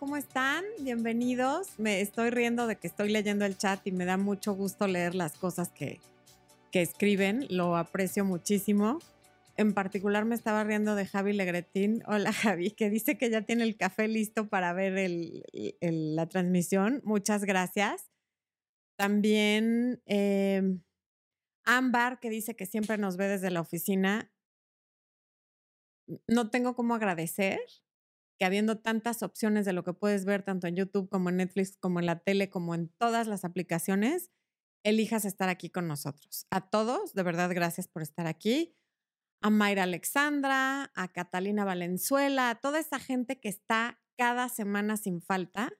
¿cómo están? Bienvenidos. Me estoy riendo de que estoy leyendo el chat y me da mucho gusto leer las cosas que, que escriben. Lo aprecio muchísimo. En particular me estaba riendo de Javi Legretín. Hola Javi, que dice que ya tiene el café listo para ver la transmisión. Muchas gracias. También eh, Ámbar, que dice que siempre nos ve desde la oficina. No tengo cómo agradecer que habiendo tantas opciones de lo que puedes ver tanto en YouTube como en Netflix, como en la tele, como en todas las aplicaciones, elijas estar aquí con nosotros. A todos, de verdad, gracias por estar aquí. A Mayra Alexandra, a Catalina Valenzuela, a toda esa gente que está cada semana sin falta.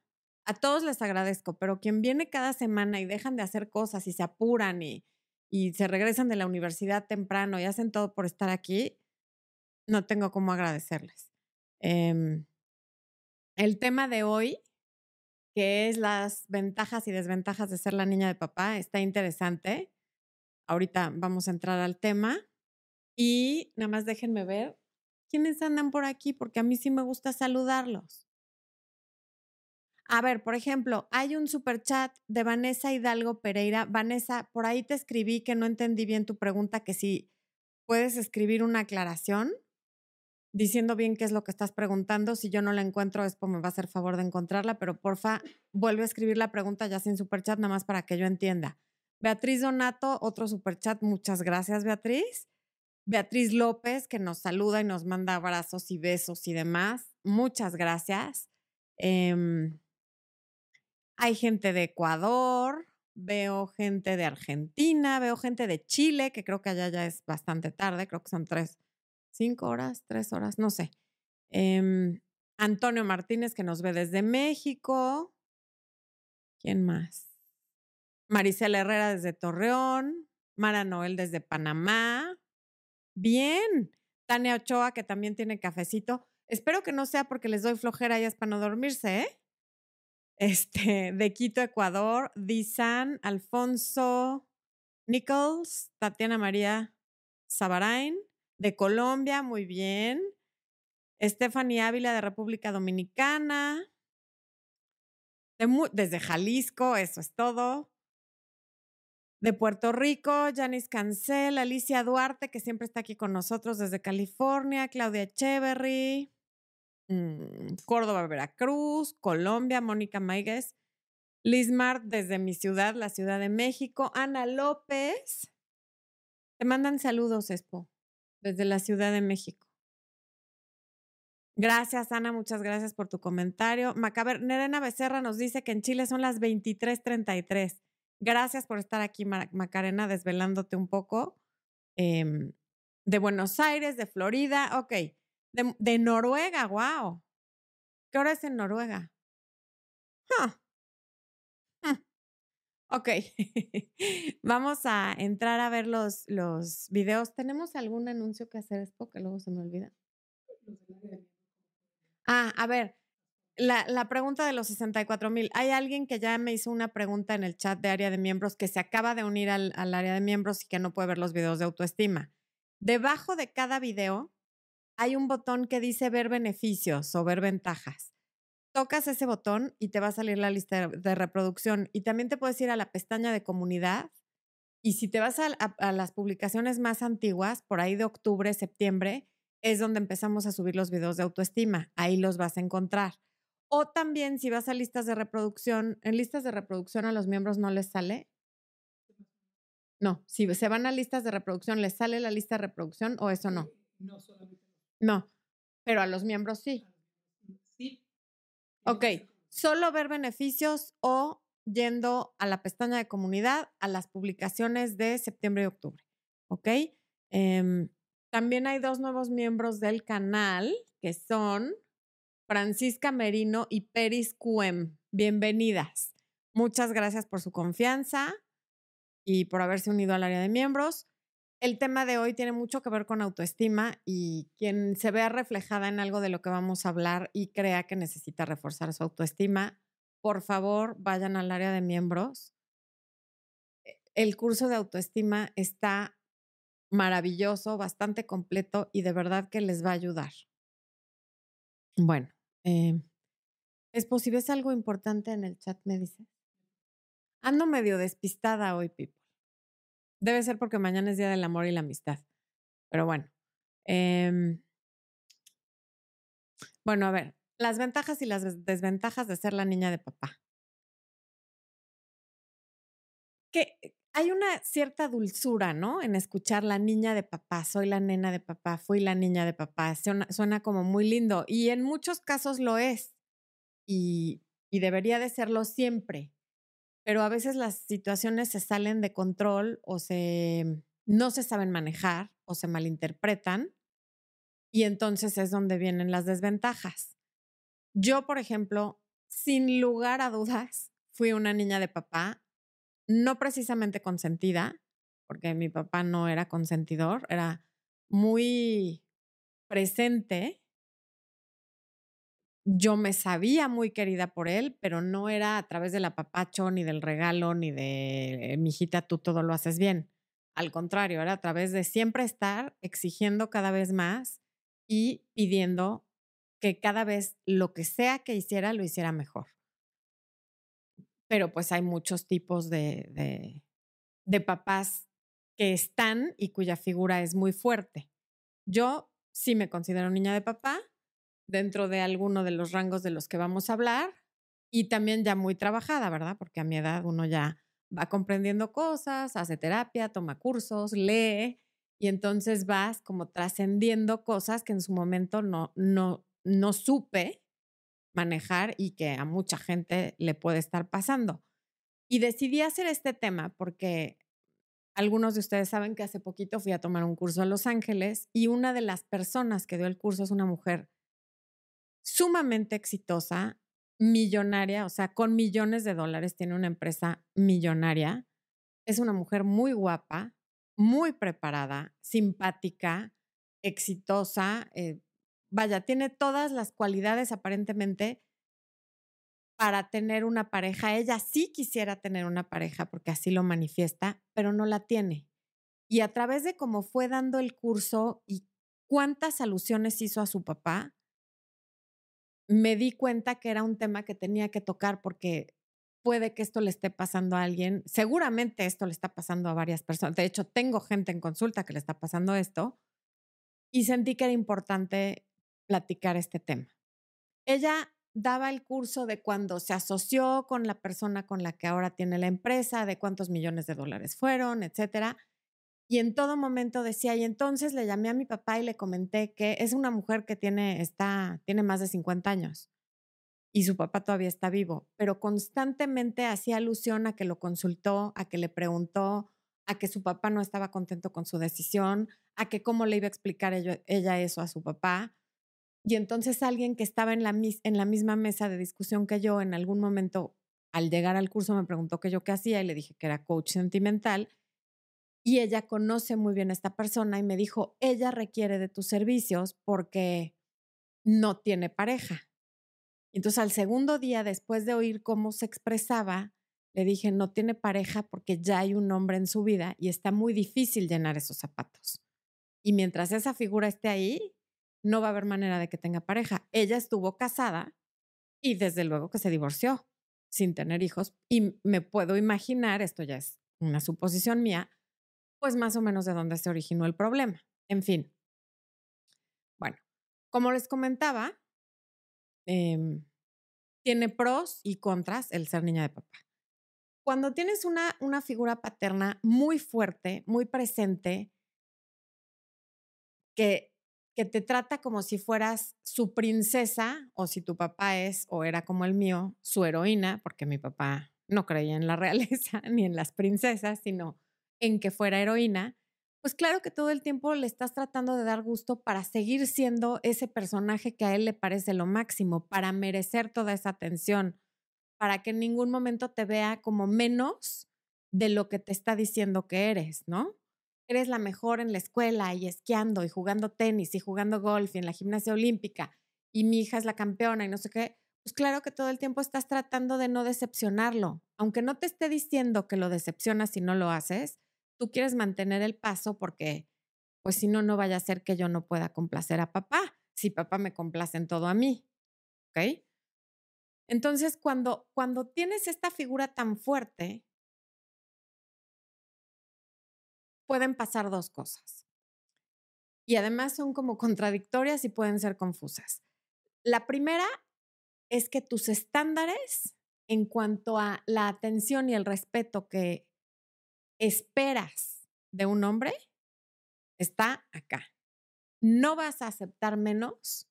A todos les agradezco, pero quien viene cada semana y dejan de hacer cosas y se apuran y, y se regresan de la universidad temprano y hacen todo por estar aquí, no tengo cómo agradecerles. Eh, el tema de hoy, que es las ventajas y desventajas de ser la niña de papá, está interesante. Ahorita vamos a entrar al tema. Y nada más déjenme ver quiénes andan por aquí, porque a mí sí me gusta saludarlos. A ver, por ejemplo, hay un super chat de Vanessa Hidalgo Pereira. Vanessa, por ahí te escribí que no entendí bien tu pregunta, que si puedes escribir una aclaración diciendo bien qué es lo que estás preguntando. Si yo no la encuentro, después me va a hacer favor de encontrarla, pero porfa, vuelve a escribir la pregunta ya sin superchat, nada más para que yo entienda. Beatriz Donato, otro superchat, muchas gracias, Beatriz. Beatriz López, que nos saluda y nos manda abrazos y besos y demás. Muchas gracias. Em, hay gente de Ecuador, veo gente de Argentina, veo gente de Chile, que creo que allá ya es bastante tarde, creo que son tres cinco horas, tres horas, no sé. Em, Antonio Martínez, que nos ve desde México. ¿Quién más? Maricela Herrera desde Torreón. Mara Noel desde Panamá. Bien. Tania Ochoa, que también tiene cafecito. Espero que no sea porque les doy flojera es para no dormirse, ¿eh? Este, de Quito, Ecuador. Dizan, Alfonso Nichols, Tatiana María Sabarain de Colombia, muy bien. Stephanie Ávila de República Dominicana. desde Jalisco, eso es todo. De Puerto Rico, Janice Cancel, Alicia Duarte, que siempre está aquí con nosotros desde California, Claudia Echeverry, mm, Córdoba, Veracruz, Colombia, Mónica Maigues, Liz Mart desde mi ciudad, la Ciudad de México, Ana López. Te mandan saludos, Expo desde la Ciudad de México. Gracias, Ana, muchas gracias por tu comentario. Macaber, Nerena Becerra nos dice que en Chile son las 23:33. Gracias por estar aquí, Macarena, desvelándote un poco. Em, de Buenos Aires, de Florida, ok. De, de, Noruega, wow. ¿Qué hora es en Noruega? Ok, vamos a entrar a ver los, los videos. ¿Tenemos algún anuncio que hacer esto que luego se me olvida? Ah, a ver, la, la pregunta de los 64 mil. Hay alguien que ya me hizo una pregunta en el chat de área de miembros que se acaba de unir al, al área de miembros y que no puede ver los videos de autoestima. Debajo de cada video hay un botón que dice ver beneficios o ver ventajas tocas ese botón y te va a salir la lista de reproducción. Y también te puedes ir a la pestaña de comunidad. Y si te vas a, las publicaciones más antiguas, por ahí de octubre, septiembre, es donde empezamos a subir los videos de autoestima. Ahí los vas a encontrar. O también si vas a listas de reproducción, en listas de reproducción a los miembros no les sale. No, si se van a listas de reproducción, ¿les sale la lista de reproducción o eso no? No, solamente. No, pero a los miembros sí. Ok, solo ver beneficios o yendo a la pestaña de comunidad a las publicaciones de septiembre y octubre. ¿Ok? Em, también hay dos nuevos miembros del canal que son Francisca Merino y Peris Cuem. Bienvenidas. Muchas gracias por su confianza y por haberse unido al área de miembros. El tema de hoy tiene mucho que ver con autoestima y quien se vea reflejada en algo de lo que vamos a hablar y crea que necesita reforzar su autoestima, por favor vayan al área de miembros. E, el curso de autoestima está maravilloso, bastante completo y de verdad que les va a ayudar. Bueno, eh, Es posible, es algo importante en el chat, me dice. Ando medio despistada hoy, people. Debe ser porque mañana es Día del Amor y la Amistad. Pero bueno. Em, bueno, a ver, las ventajas y las desventajas de ser la niña de papá. Que hay una cierta dulzura, ¿no? En escuchar la niña de papá, soy la nena de papá, fui la niña de papá. Suena, suena como muy lindo y en muchos casos lo es y, y debería de serlo siempre pero a veces las situaciones se salen de control o se no se saben manejar o se malinterpretan y entonces es donde vienen las desventajas. Yo, por ejemplo, sin lugar a dudas, fui una niña de papá, no precisamente consentida, porque mi papá no era consentidor, era muy presente yo me sabía muy querida por él, pero no era a través del apapacho, ni del regalo, ni de, mi hijita, tú todo lo haces bien. Al contrario, era a través de siempre estar exigiendo cada vez más y pidiendo que cada vez lo que sea que hiciera, lo hiciera mejor. Pero pues hay muchos tipos de, de, de papás que están y cuya figura es muy fuerte. Yo sí me considero niña de papá, dentro de alguno de los rangos de los que vamos a hablar y también ya muy trabajada, ¿verdad? Porque a mi edad uno ya va comprendiendo cosas, hace terapia, toma cursos, lee y entonces vas como trascendiendo cosas que en su momento no, no, no supe manejar y que a mucha gente le puede estar pasando. Y decidí hacer este tema porque algunos de ustedes saben que hace poquito fui a tomar un curso a Los Ángeles y una de las personas que dio el curso es una mujer sumamente exitosa, millonaria, o sea, con millones de dólares, tiene una empresa millonaria. Es una mujer muy guapa, muy preparada, simpática, exitosa. Eh, vaya, tiene todas las cualidades aparentemente para tener una pareja. Ella sí quisiera tener una pareja porque así lo manifiesta, pero no la tiene. Y a través de cómo fue dando el curso y cuántas alusiones hizo a su papá, me di cuenta que era un tema que tenía que tocar porque puede que esto le esté pasando a alguien, seguramente esto le está pasando a varias personas, de hecho tengo gente en consulta que le está pasando esto y sentí que era importante platicar este tema. Ella daba el curso de cuando se asoció con la persona con la que ahora tiene la empresa, de cuántos millones de dólares fueron, etcétera. Y en todo momento decía, y entonces le llamé a mi papá y le comenté que es una mujer que tiene, está, tiene más de 50 años y su papá todavía está vivo, pero constantemente hacía alusión a que lo consultó, a que le preguntó, a que su papá no estaba contento con su decisión, a que cómo le iba a explicar ella, eso a su papá. Y entonces alguien que estaba en la, en la misma mesa de discusión que yo, en algún momento, al llegar al curso, me preguntó qué yo qué hacía y le dije que era coach sentimental y ella conoce muy bien a esta persona y me dijo, ella requiere de tus servicios porque no tiene pareja. Entonces al segundo día, después de oír cómo se expresaba, le dije, no tiene pareja porque ya hay un hombre en su vida y está muy difícil llenar esos zapatos. Y mientras esa figura esté ahí, no va a haber manera de que tenga pareja. Ella estuvo casada y desde luego que se divorció sin tener hijos. Y me puedo imaginar, esto ya es una suposición mía, pues más o menos de dónde se originó el problema. En fin. Bueno, como les comentaba, em, tiene pros y contras el ser niña de papá. Cuando tienes una, una figura paterna muy fuerte, muy presente, que, que te trata como si fueras su princesa o si tu papá es o era como el mío, su heroína, porque mi papá no creía en la realeza ni en las princesas, sino en que fuera heroína, pues claro que todo el tiempo le estás tratando de dar gusto para seguir siendo ese personaje que a él le parece lo máximo, para merecer toda esa atención, para que en ningún momento te vea como menos de lo que te está diciendo que eres, ¿no? Eres la mejor en la escuela y esquiando y jugando tenis y jugando golf y en la gimnasia olímpica y mi hija es la campeona y no sé qué. Pues claro que todo el tiempo estás tratando de no decepcionarlo. Aunque no te esté diciendo que lo decepcionas si no lo haces, tú quieres mantener el paso porque, pues si no, no vaya a ser que yo no pueda complacer a papá, si papá me complace en todo a mí. ¿Ok? Entonces, cuando, cuando tienes esta figura tan fuerte, pueden pasar dos cosas. Y además son como contradictorias y pueden ser confusas. La primera es que tus estándares en cuanto a la atención y el respeto que esperas de un hombre está acá. No vas a aceptar menos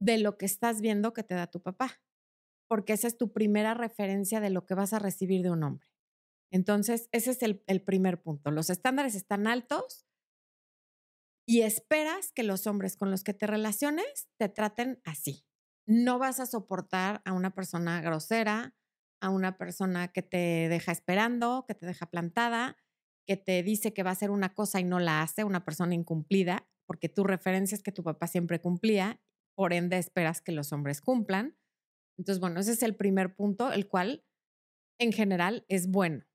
de lo que estás viendo que te da tu papá, porque esa es tu primera referencia de lo que vas a recibir de un hombre. Entonces, ese es el, el primer punto. Los estándares están altos y esperas que los hombres con los que te relaciones te traten así. No vas a soportar a una persona grosera, a una persona que te deja esperando, que te deja plantada, que te dice que va a hacer una cosa y no la hace, una persona incumplida, porque tu referencia es que tu papá siempre cumplía, por ende esperas que los hombres cumplan. Entonces, bueno, ese es el primer punto, el cual en general es bueno.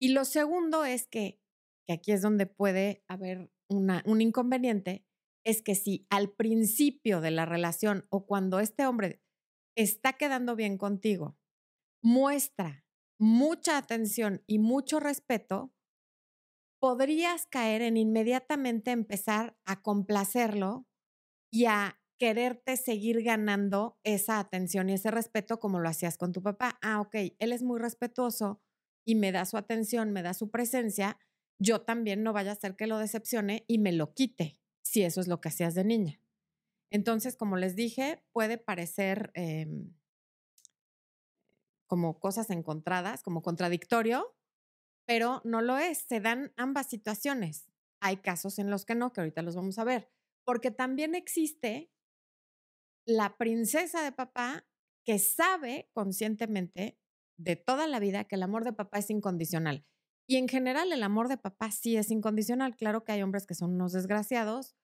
Y lo segundo es que, aquí es donde puede haber un inconveniente, es que si al principio de la relación o cuando este hombre está quedando bien contigo, muestra mucha atención y mucho respeto, podrías caer en inmediatamente empezar a complacerlo y a quererte seguir ganando esa atención y ese respeto como lo hacías con tu papá. Ah, ok, él es muy respetuoso y me da su atención, me da su presencia, yo también no vaya a hacer que lo decepcione y me lo quite, si eso es lo que hacías de niña. Entonces, como les dije, puede parecer em, como cosas encontradas, como contradictorio, pero no lo es. Se dan ambas situaciones. Hay casos en los que no, que ahorita los vamos a ver, porque también existe la princesa de papá que sabe conscientemente de toda la vida que el amor de papá es incondicional. Y en general el amor de papá sí es incondicional. Claro que hay hombres que son unos desgraciados,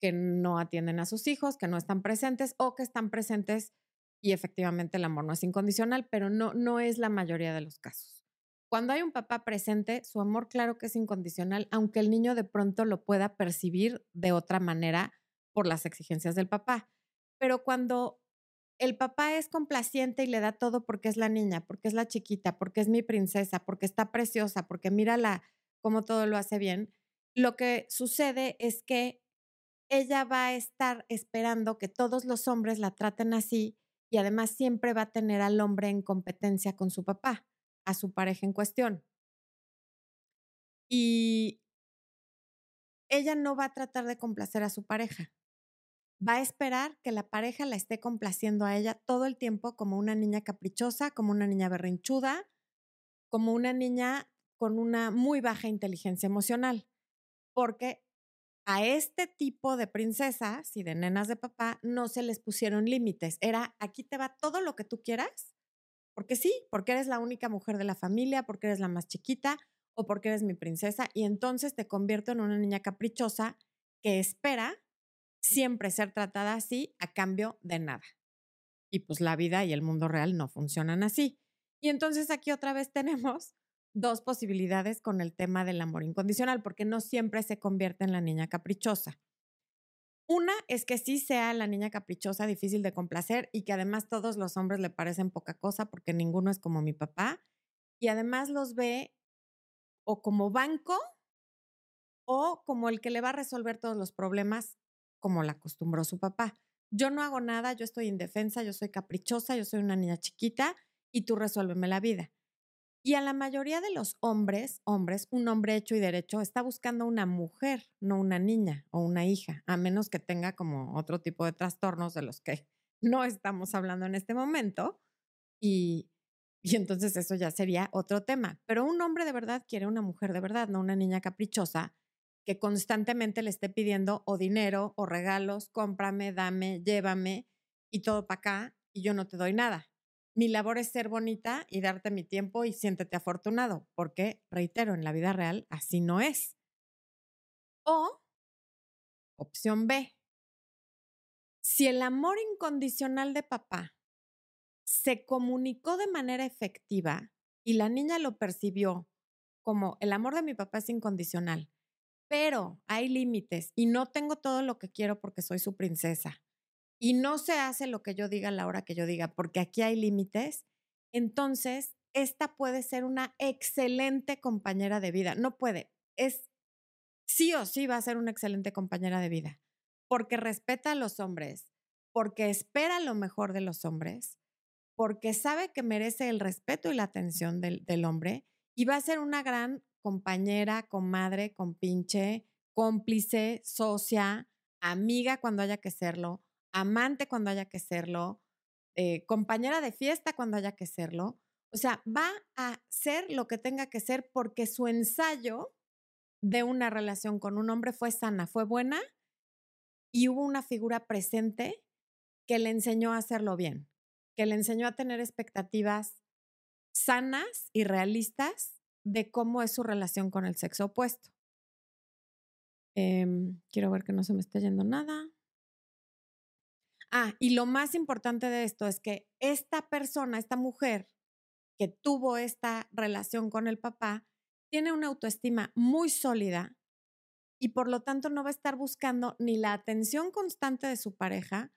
que no atienden a sus hijos, que no están presentes o que están presentes y efectivamente el amor no es incondicional, pero no, no es la mayoría de los casos. Cuando hay un papá presente, su amor claro que es incondicional, aunque el niño de pronto lo pueda percibir de otra manera por las exigencias del papá. Pero cuando el papá es complaciente y le da todo porque es la niña, porque es la chiquita, porque es mi princesa, porque está preciosa, porque mírala cómo todo lo hace bien, lo que sucede es que ella va a estar esperando que todos los hombres la traten así y además siempre va a tener al hombre en competencia con su papá, a su pareja en cuestión. Y ella no va a tratar de complacer a su pareja. Va a esperar que la pareja la esté complaciendo a ella todo el tiempo como una niña caprichosa, como una niña berrinchuda, como una niña con una muy baja inteligencia emocional, porque a este tipo de princesas y de nenas de papá no se les pusieron límites. Era, aquí te va todo lo que tú quieras, porque sí, porque eres la única mujer de la familia, porque eres la más chiquita o porque eres mi princesa. Y entonces te convierto en una niña caprichosa que espera siempre ser tratada así a cambio de nada. Y pues la vida y el mundo real no funcionan así. Y entonces aquí otra vez tenemos dos posibilidades con el tema del amor incondicional, porque no siempre se convierte en la niña caprichosa. Una es que sí sea la niña caprichosa, difícil de complacer y que además todos los hombres le parecen poca cosa porque ninguno es como mi papá y además los ve o como banco o como el que le va a resolver todos los problemas como la acostumbró su papá. Yo no hago nada, yo estoy indefensa, yo soy caprichosa, yo soy una niña chiquita y tú resuélveme la vida. Y a la mayoría de los hombres, hombres, un hombre hecho y derecho está buscando una mujer, no una niña o una hija, a menos que tenga como otro tipo de trastornos de los que no estamos hablando en este momento. Y, y entonces eso ya sería otro tema. Pero un hombre de verdad quiere una mujer de verdad, no una niña caprichosa que constantemente le esté pidiendo o dinero o regalos, cómprame, dame, llévame y todo para acá y yo no te doy nada mi labor es ser bonita y darte mi tiempo y siéntete afortunado, porque, reitero, en la vida real así no es. O, opción B, si el amor incondicional de papá se comunicó de manera efectiva y la niña lo percibió como el amor de mi papá es incondicional, pero hay límites y no tengo todo lo que quiero porque soy su princesa y no se hace lo que yo diga a la hora que yo diga, porque aquí hay límites, entonces esta puede ser una excelente compañera de vida. No puede, es sí o sí va a ser una excelente compañera de vida, porque respeta a los hombres, porque espera lo mejor de los hombres, porque sabe que merece el respeto y la atención del, del hombre y va a ser una gran compañera, comadre, compinche, cómplice, socia, amiga cuando haya que serlo, amante cuando haya que serlo, eh, compañera de fiesta cuando haya que serlo. O sea, va a ser lo que tenga que ser porque su ensayo de una relación con un hombre fue sana, fue buena y hubo una figura presente que le enseñó a hacerlo bien, que le enseñó a tener expectativas sanas y realistas de cómo es su relación con el sexo opuesto. Em, quiero ver que no se me esté yendo nada. Ah, y lo más importante de esto es que esta persona, esta mujer que tuvo esta relación con el papá, tiene una autoestima muy sólida y por lo tanto no va a estar buscando ni la atención constante de su pareja,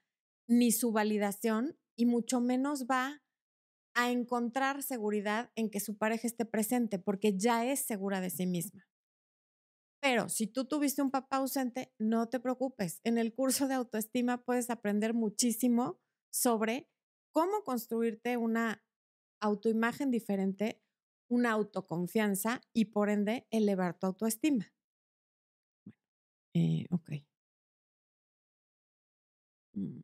ni su validación, y mucho menos va a encontrar seguridad en que su pareja esté presente, porque ya es segura de sí misma. Pero si tú tuviste un papá ausente, no te preocupes. En el curso de autoestima puedes aprender muchísimo sobre cómo construirte una autoimagen diferente, una autoconfianza y por ende elevar tu autoestima. Eh, ok. Mm.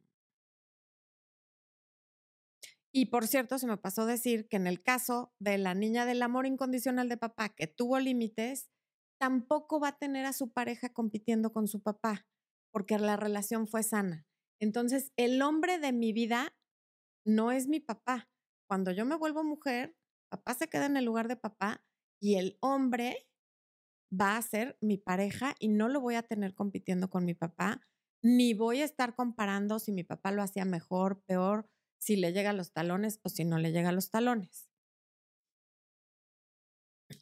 Y por cierto, se me pasó decir que en el caso de la niña del amor incondicional de papá que tuvo límites, tampoco va a tener a su pareja compitiendo con su papá, porque la relación fue sana. Entonces, el hombre de mi vida no es mi papá. Cuando yo me vuelvo mujer, papá se queda en el lugar de papá y el hombre va a ser mi pareja y no lo voy a tener compitiendo con mi papá, ni voy a estar comparando si mi papá lo hacía mejor, peor, si le llega a los talones o si no le llega a los talones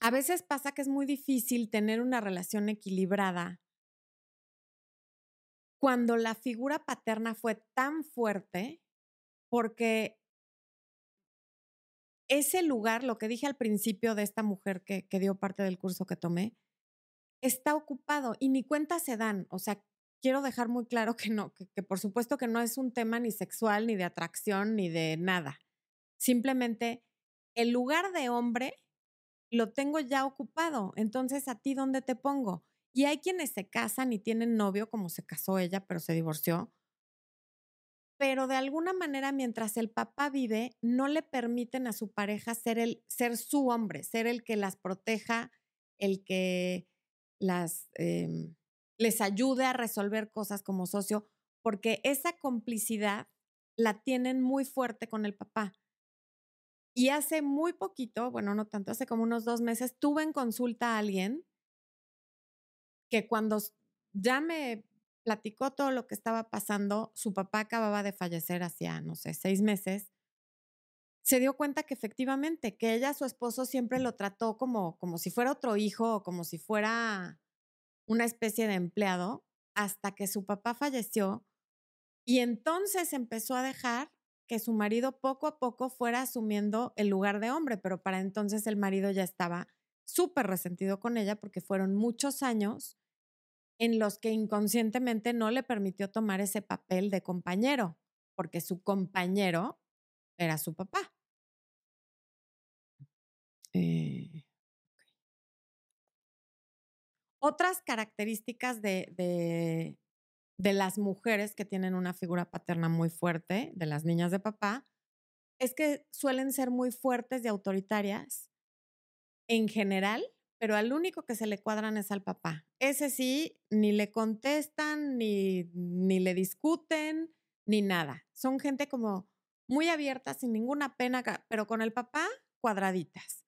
a veces pasa que es muy difícil tener una relación equilibrada cuando la figura paterna fue tan fuerte porque ese lugar, lo que dije al principio de esta mujer que, dio parte del curso que tomé, está ocupado y ni cuenta se dan. O sea, quiero dejar muy claro que no, que por supuesto que no es un tema ni sexual, ni de atracción, ni de nada. Simplemente el lugar de hombre lo tengo ya ocupado, entonces a ti dónde te pongo. Y hay quienes se casan y tienen novio, como se casó ella, pero se divorció. Pero de alguna manera, mientras el papá vive, no le permiten a su pareja ser, el, ser su hombre, ser el que las proteja, el que las, em, les ayude a resolver cosas como socio, porque esa complicidad la tienen muy fuerte con el papá. Y hace muy poquito, bueno, no tanto, hace como unos dos meses, tuve en consulta a alguien que cuando ya me platicó todo lo que estaba pasando, su papá acababa de fallecer hacía, no sé, seis meses, se dio cuenta que efectivamente, que ella, su esposo, siempre lo trató como, como si fuera otro hijo o como si fuera una especie de empleado, hasta que su papá falleció. Y entonces empezó a dejar que su marido poco a poco fuera asumiendo el lugar de hombre, pero para entonces el marido ya estaba súper resentido con ella porque fueron muchos años en los que inconscientemente no le permitió tomar ese papel de compañero, porque su compañero era su papá. Eh, Otras características de, de las mujeres que tienen una figura paterna muy fuerte, de las niñas de papá, es que suelen ser muy fuertes y autoritarias en general, pero al único que se le cuadran es al papá. Ese sí, ni le contestan, ni, ni le discuten, ni nada. Son gente como muy abierta, sin ninguna pena, pero con el papá cuadraditas.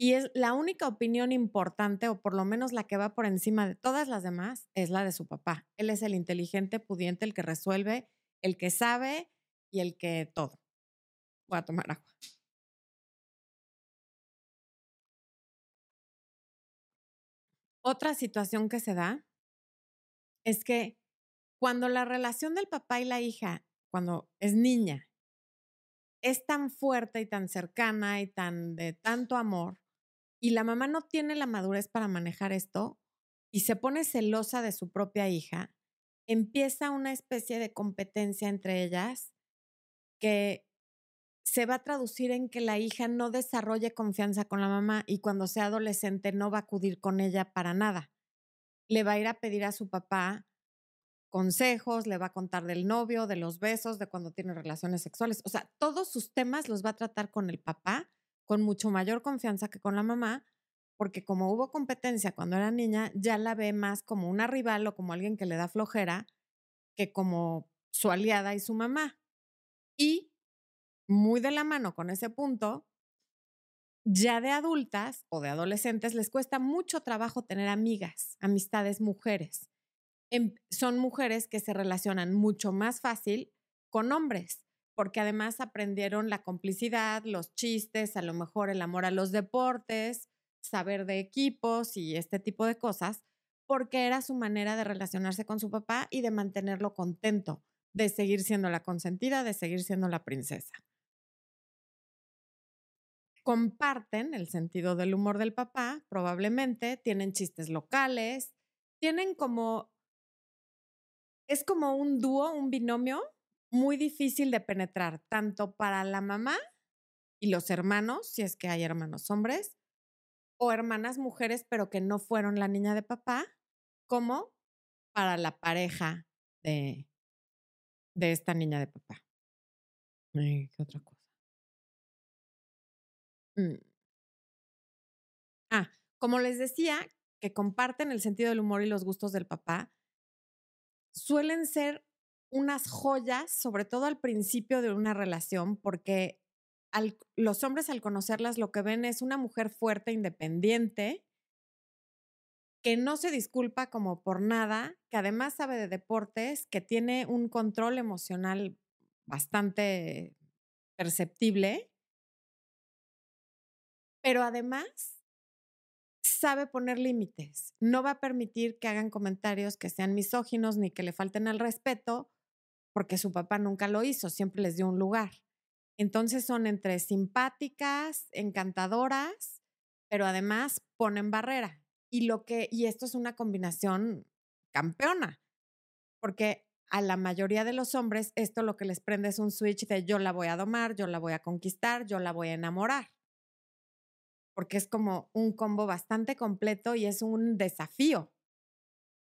Y es la única opinión importante, o por lo menos la que va por encima de todas las demás, es la de su papá. Él es el inteligente, pudiente, el que resuelve, el que sabe y el que todo. Voy a tomar agua. Otra situación que se da es que cuando la relación del papá y la hija cuando es niña, es tan fuerte y tan cercana y tan de tanto amor, y la mamá no tiene la madurez para manejar esto y se pone celosa de su propia hija, empieza una especie de competencia entre ellas que se va a traducir en que la hija no desarrolle confianza con la mamá y cuando sea adolescente no va a acudir con ella para nada. Le va a ir a pedir a su papá consejos, le va a contar del novio, de los besos, de cuando tiene relaciones sexuales. O sea, todos sus temas los va a tratar con el papá con mucho mayor confianza que con la mamá, porque como hubo competencia cuando era niña, ya la ve más como una rival o como alguien que le da flojera que como su aliada y su mamá. Y muy de la mano con ese punto, ya de adultas o de adolescentes les cuesta mucho trabajo tener amigas, amistades mujeres. Em, son mujeres que se relacionan mucho más fácil con hombres, porque además aprendieron la complicidad, los chistes, a lo mejor el amor a los deportes, saber de equipos y este tipo de cosas, porque era su manera de relacionarse con su papá y de mantenerlo contento, de seguir siendo la consentida, de seguir siendo la princesa. Comparten el sentido del humor del papá, probablemente, tienen chistes locales, tienen como es como un dúo, un binomio muy difícil de penetrar, tanto para la mamá y los hermanos, si es que hay hermanos hombres, o hermanas mujeres, pero que no fueron la niña de papá, como para la pareja de, de esta niña de papá. ¿Qué otra cosa? Mm. Ah, como les decía, que comparten el sentido del humor y los gustos del papá, suelen ser unas joyas, sobre todo al principio de una relación, porque los hombres al conocerlas lo que ven es una mujer fuerte, independiente, que no se disculpa como por nada, que además sabe de deportes, que tiene un control emocional bastante perceptible, pero además sabe poner límites. No va a permitir que hagan comentarios que sean misóginos ni que le falten al respeto, porque su papá nunca lo hizo, siempre les dio un lugar. Entonces son entre simpáticas, encantadoras, pero además ponen barrera. Y lo que y esto es una combinación campeona, porque a la mayoría de los hombres esto lo que les prende es un switch de yo la voy a domar, yo la voy a conquistar, yo la voy a enamorar porque es como un combo bastante completo y es un desafío.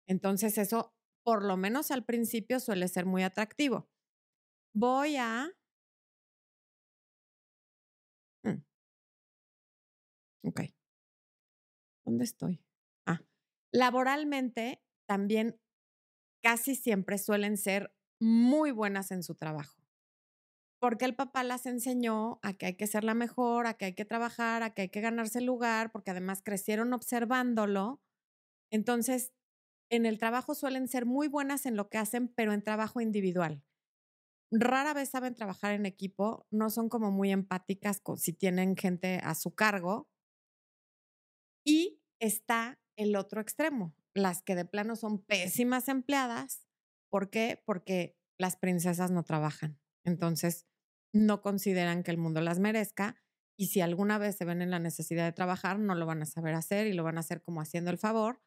Entonces eso, por lo menos al principio, suele ser muy atractivo. Voy a... Mm. Ok. ¿Dónde estoy? Ah, laboralmente también casi siempre suelen ser muy buenas en su trabajo porque el papá las enseñó a que hay que ser la mejor, a que hay que trabajar, a que hay que ganarse el lugar, porque además crecieron observándolo. Entonces, en el trabajo suelen ser muy buenas en lo que hacen, pero en trabajo individual. Rara vez saben trabajar en equipo, no son como muy empáticas con, si tienen gente a su cargo. Y está el otro extremo, las que de plano son pésimas empleadas. ¿Por qué? Porque las princesas no trabajan. Entonces, no consideran que el mundo las merezca y si alguna vez se ven en la necesidad de trabajar, no lo van a saber hacer y lo van a hacer como haciendo el favor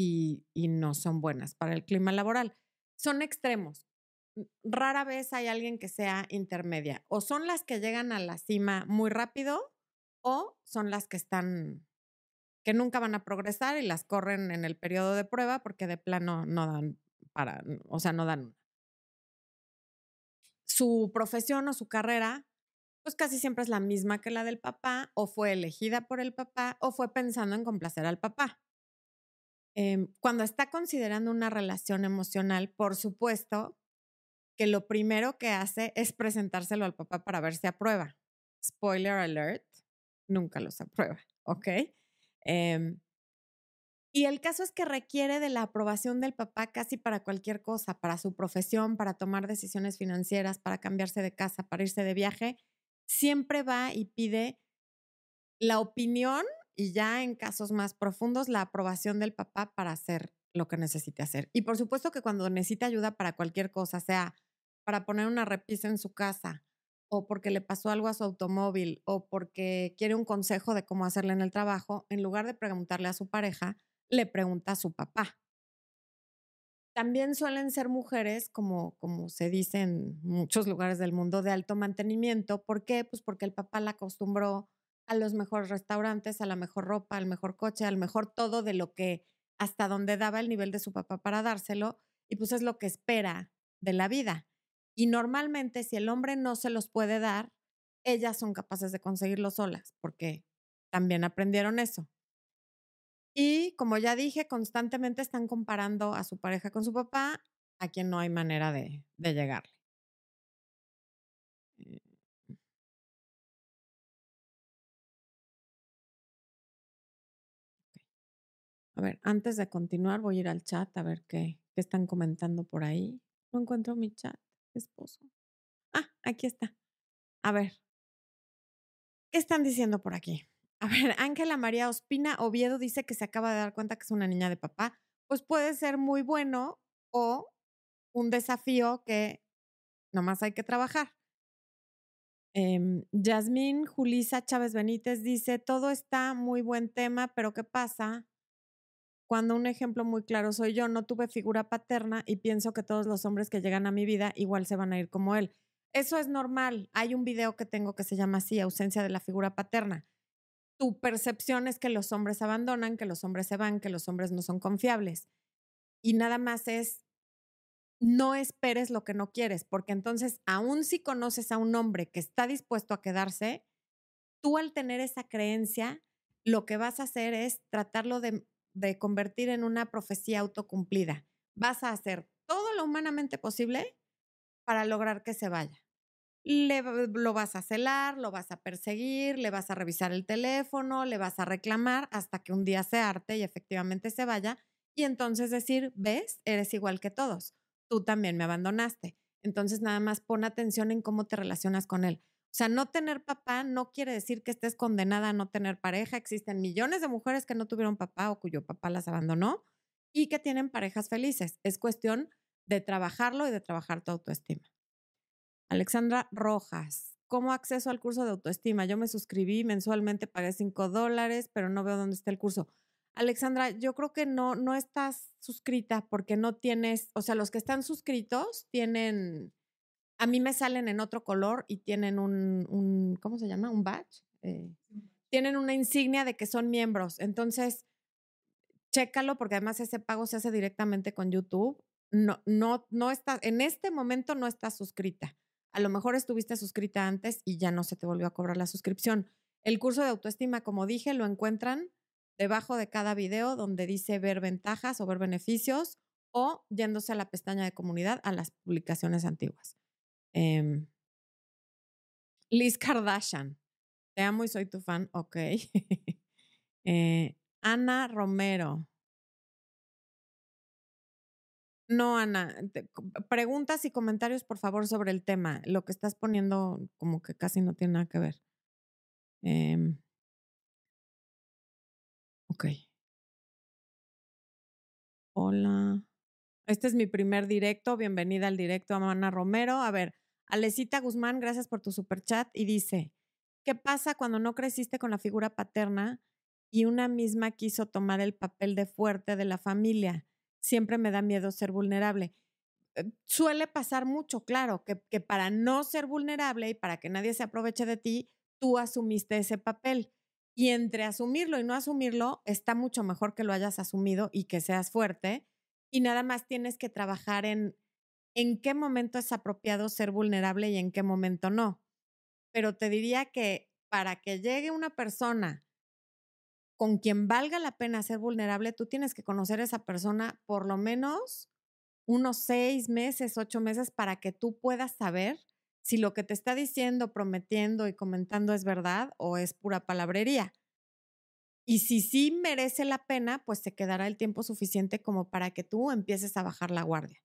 y, no son buenas para el clima laboral. Son extremos. Rara vez hay alguien que sea intermedia. O son las que llegan a la cima muy rápido o son las que están que nunca van a progresar y las corren en el periodo de prueba porque de plano no dan para, o sea, no dan su profesión o su carrera, pues casi siempre es la misma que la del papá, o fue elegida por el papá, o fue pensando en complacer al papá. Em, cuando está considerando una relación emocional, por supuesto que lo primero que hace es presentárselo al papá para ver si aprueba. Spoiler alert, nunca los aprueba, ¿ok? Em, y el caso es que requiere de la aprobación del papá casi para cualquier cosa, para su profesión, para tomar decisiones financieras, para cambiarse de casa, para irse de viaje. Siempre va y pide la opinión y ya en casos más profundos la aprobación del papá para hacer lo que necesite hacer. Y por supuesto que cuando necesita ayuda para cualquier cosa, sea para poner una repisa en su casa o porque le pasó algo a su automóvil o porque quiere un consejo de cómo hacerle en el trabajo, en lugar de preguntarle a su pareja, le pregunta a su papá. También suelen ser mujeres, como, como se dice en muchos lugares del mundo, de alto mantenimiento. ¿Por qué? Pues porque el papá la acostumbró a los mejores restaurantes, a la mejor ropa, al mejor coche, al mejor todo de lo que hasta donde daba el nivel de su papá para dárselo. Y pues es lo que espera de la vida. Y normalmente si el hombre no se los puede dar, ellas son capaces de conseguirlo solas, porque también aprendieron eso. Y como ya dije, constantemente están comparando a su pareja con su papá, a quien no hay manera de, de llegarle. A ver, antes de continuar, voy a ir al chat a ver qué, están comentando por ahí. No encuentro mi chat esposo. Ah, aquí está. A ver. ¿Qué están diciendo por aquí? A ver, Ángela María Ospina Oviedo dice que se acaba de dar cuenta que es una niña de papá. Pues puede ser muy bueno o un desafío que nomás hay que trabajar. Eh, Yasmín Julisa Chávez Benítez dice, todo está muy buen tema, pero ¿qué pasa cuando un ejemplo muy claro soy yo, no tuve figura paterna y pienso que todos los hombres que llegan a mi vida igual se van a ir como él. Eso es normal. Hay un video que tengo que se llama así, ausencia de la figura paterna. Tu percepción es que los hombres abandonan, que los hombres se van, que los hombres no son confiables. Y nada más es, no esperes lo que no quieres, porque entonces, aun si conoces a un hombre que está dispuesto a quedarse, tú al tener esa creencia, lo que vas a hacer es tratarlo de de convertir en una profecía autocumplida. Vas a hacer todo lo humanamente posible para lograr que se vaya. Lo vas a celar, lo vas a perseguir, le vas a revisar el teléfono, le vas a reclamar hasta que un día se arte y efectivamente se vaya y entonces decir, ves, eres igual que todos, tú también me abandonaste. Entonces nada más pon atención en cómo te relacionas con él. O sea, no tener papá no quiere decir que estés condenada a no tener pareja. Existen millones de mujeres que no tuvieron papá o cuyo papá las abandonó y que tienen parejas felices. Es cuestión de trabajarlo y de trabajar tu autoestima. Alexandra Rojas, ¿cómo acceso al curso de autoestima? Yo me suscribí mensualmente, pagué 5 dólares, pero no veo dónde está el curso. Alexandra, yo creo que no, no estás suscrita porque no tienes, o sea, los que están suscritos tienen a mí me salen en otro color y tienen un, ¿cómo se llama? Un badge. Eh, tienen una insignia de que son miembros. Entonces, chécalo porque además ese pago se hace directamente con YouTube. No, no, no está, en este momento no estás suscrita. A lo mejor estuviste suscrita antes y ya no se te volvió a cobrar la suscripción. El curso de autoestima, como dije, lo encuentran debajo de cada video donde dice ver ventajas o ver beneficios o yéndose a la pestaña de comunidad a las publicaciones antiguas. Em, Liz Kardashian. Te amo y soy tu fan. Ok. Eh, Ana Romero. No, Ana. preguntas y comentarios, por favor, sobre el tema. Lo que estás poniendo como que casi no tiene nada que ver. Em, ok. Hola. Este es mi primer directo. Bienvenida al directo, Ana Romero. A ver, Alecita Guzmán, gracias por tu super chat. Y dice: ¿Qué pasa cuando no creciste con la figura paterna y una misma quiso tomar el papel de fuerte de la familia? Siempre me da miedo ser vulnerable. Eh, suele pasar mucho, claro, que para no ser vulnerable y para que nadie se aproveche de ti, tú asumiste ese papel. Y entre asumirlo y no asumirlo, está mucho mejor que lo hayas asumido y que seas fuerte y nada más tienes que trabajar en en qué momento es apropiado ser vulnerable y en qué momento no. Pero te diría que para que llegue una persona con quien valga la pena ser vulnerable, tú tienes que conocer a esa persona por lo menos unos seis meses, ocho meses para que tú puedas saber si lo que te está diciendo, prometiendo y comentando es verdad o es pura palabrería. Y si sí merece la pena, pues se quedará el tiempo suficiente como para que tú empieces a bajar la guardia.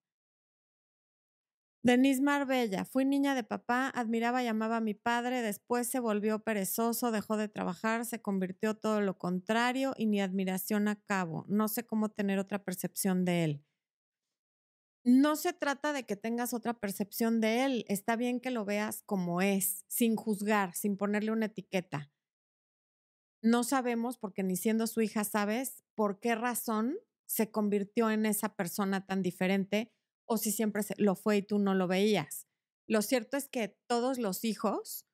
Denise Marbella, fui niña de papá, admiraba y amaba a mi padre, después se volvió perezoso, dejó de trabajar, se convirtió todo lo contrario y ni admiración a cabo. No sé cómo tener otra percepción de él. no se trata de que tengas otra percepción de él. Está bien que lo veas como es, sin juzgar, sin ponerle una etiqueta. No sabemos, porque ni siendo su hija sabes por qué razón se convirtió en esa persona tan diferente o si siempre lo fue y tú no lo veías. Lo cierto es que todos los hijos,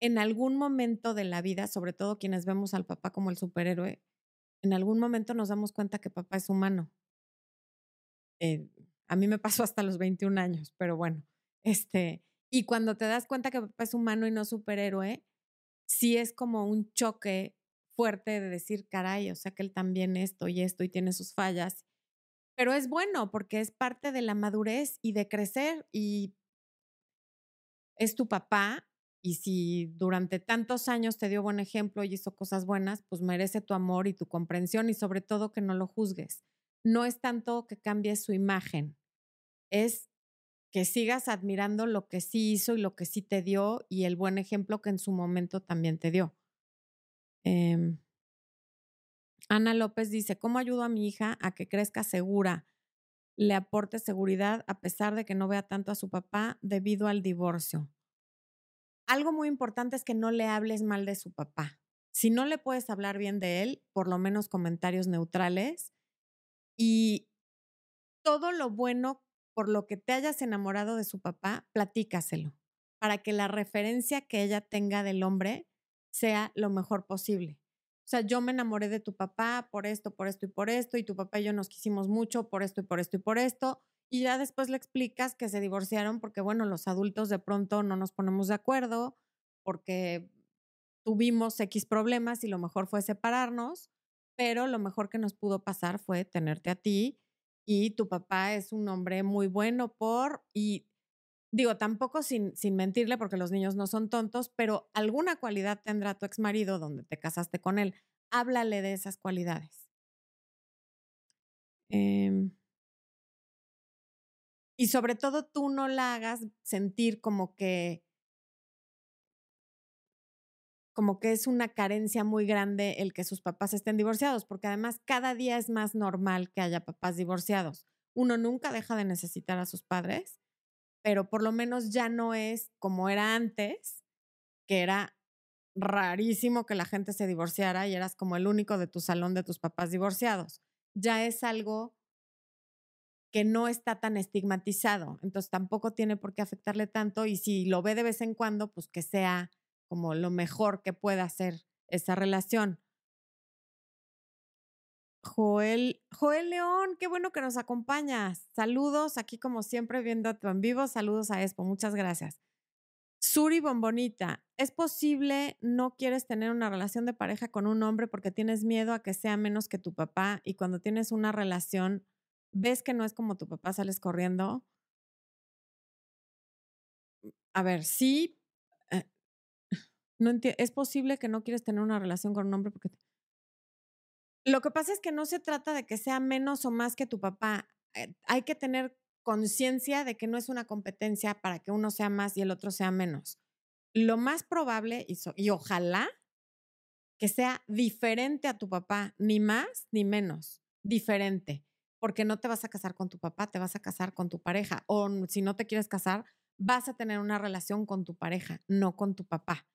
en algún momento de la vida, sobre todo quienes vemos al papá como el superhéroe, en algún momento nos damos cuenta que papá es humano. Eh, a mí me pasó hasta los 21 años, pero bueno, este, y cuando te das cuenta que papá es humano y no superhéroe, sí es como un choque fuerte de decir, caray, o sea que él también esto y esto y tiene sus fallas. Pero es bueno porque es parte de la madurez y de crecer y es tu papá y si durante tantos años te dio buen ejemplo y hizo cosas buenas, pues merece tu amor y tu comprensión y sobre todo que no lo juzgues. No es tanto que cambies su imagen, es que sigas admirando lo que sí hizo y lo que sí te dio y el buen ejemplo que en su momento también te dio. Em, Ana López dice, ¿cómo ayudo a mi hija a que crezca segura? Le aporte seguridad a pesar de que no vea tanto a su papá debido al divorcio. Algo muy importante es que no le hables mal de su papá. Si no le puedes hablar bien de él, por lo menos comentarios neutrales. Y todo lo bueno por lo que te hayas enamorado de su papá, platícaselo, para que la referencia que ella tenga del hombre sea lo mejor posible. O sea, yo me enamoré de tu papá por esto, por esto y por esto, y tu papá y yo nos quisimos mucho por esto y por esto y por esto, y ya después le explicas que se divorciaron porque, bueno, los adultos de pronto no nos ponemos de acuerdo, porque tuvimos X problemas y lo mejor fue separarnos, pero lo mejor que nos pudo pasar fue tenerte a ti y tu papá es un hombre muy bueno por, y digo, tampoco sin, sin mentirle porque los niños no son tontos, pero alguna cualidad tendrá tu ex marido donde te casaste con él. Háblale de esas cualidades. Em y sobre todo tú no la hagas sentir como que como que es una carencia muy grande el que sus papás estén divorciados, porque además cada día es más normal que haya papás divorciados. Uno nunca deja de necesitar a sus padres, pero por lo menos ya no es como era antes, que era rarísimo que la gente se divorciara y eras como el único de tu salón de tus papás divorciados. Ya es algo que no está tan estigmatizado, entonces tampoco tiene por qué afectarle tanto y si lo ve de vez en cuando, pues que sea como lo mejor que pueda hacer esa relación. Joel, Joel León, qué bueno que nos acompañas. Saludos aquí como siempre viendo tu en vivo. Saludos a Expo, muchas gracias. Suri Bombonita, ¿es posible no quieres tener una relación de pareja con un hombre porque tienes miedo a que sea menos que tu papá y cuando tienes una relación ves que no es como tu papá, sales corriendo? A ver, sí, no es posible que no quieres tener una relación con un hombre porque... Lo que pasa es que no se trata de que sea menos o más que tu papá. Eh, hay que tener conciencia de que no es una competencia para que uno sea más y el otro sea menos. Lo más probable, y, y ojalá, que sea diferente a tu papá, ni más ni menos, diferente, porque no te vas a casar con tu papá, te vas a casar con tu pareja, o si no te quieres casar, vas a tener una relación con tu pareja, no con tu papá.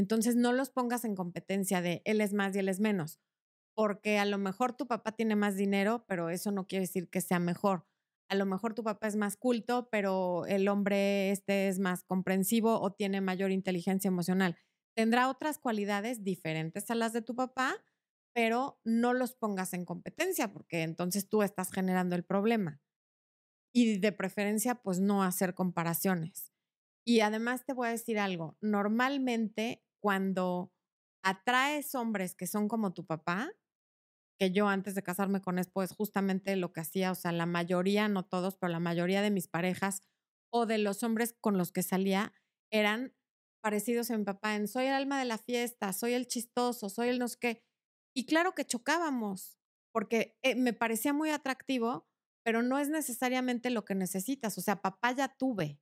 Entonces no los pongas en competencia de él es más y él es menos, porque a lo mejor tu papá tiene más dinero, pero eso no quiere decir que sea mejor. A lo mejor tu papá es más culto, pero el hombre este es más comprensivo o tiene mayor inteligencia emocional. Tendrá otras cualidades diferentes a las de tu papá, pero no los pongas en competencia porque entonces tú estás generando el problema. Y de preferencia, pues no hacer comparaciones. Y además te voy a decir algo, normalmente cuando atraes hombres que son como tu papá, que yo antes de casarme con Expo es justamente lo que hacía, o sea, la mayoría, no todos, pero la mayoría de mis parejas o de los hombres con los que salía eran parecidos a mi papá en soy el alma de la fiesta, soy el chistoso, soy el no sé qué. Y claro que chocábamos, porque eh, me parecía muy atractivo, pero no es necesariamente lo que necesitas. O sea, papá ya tuve,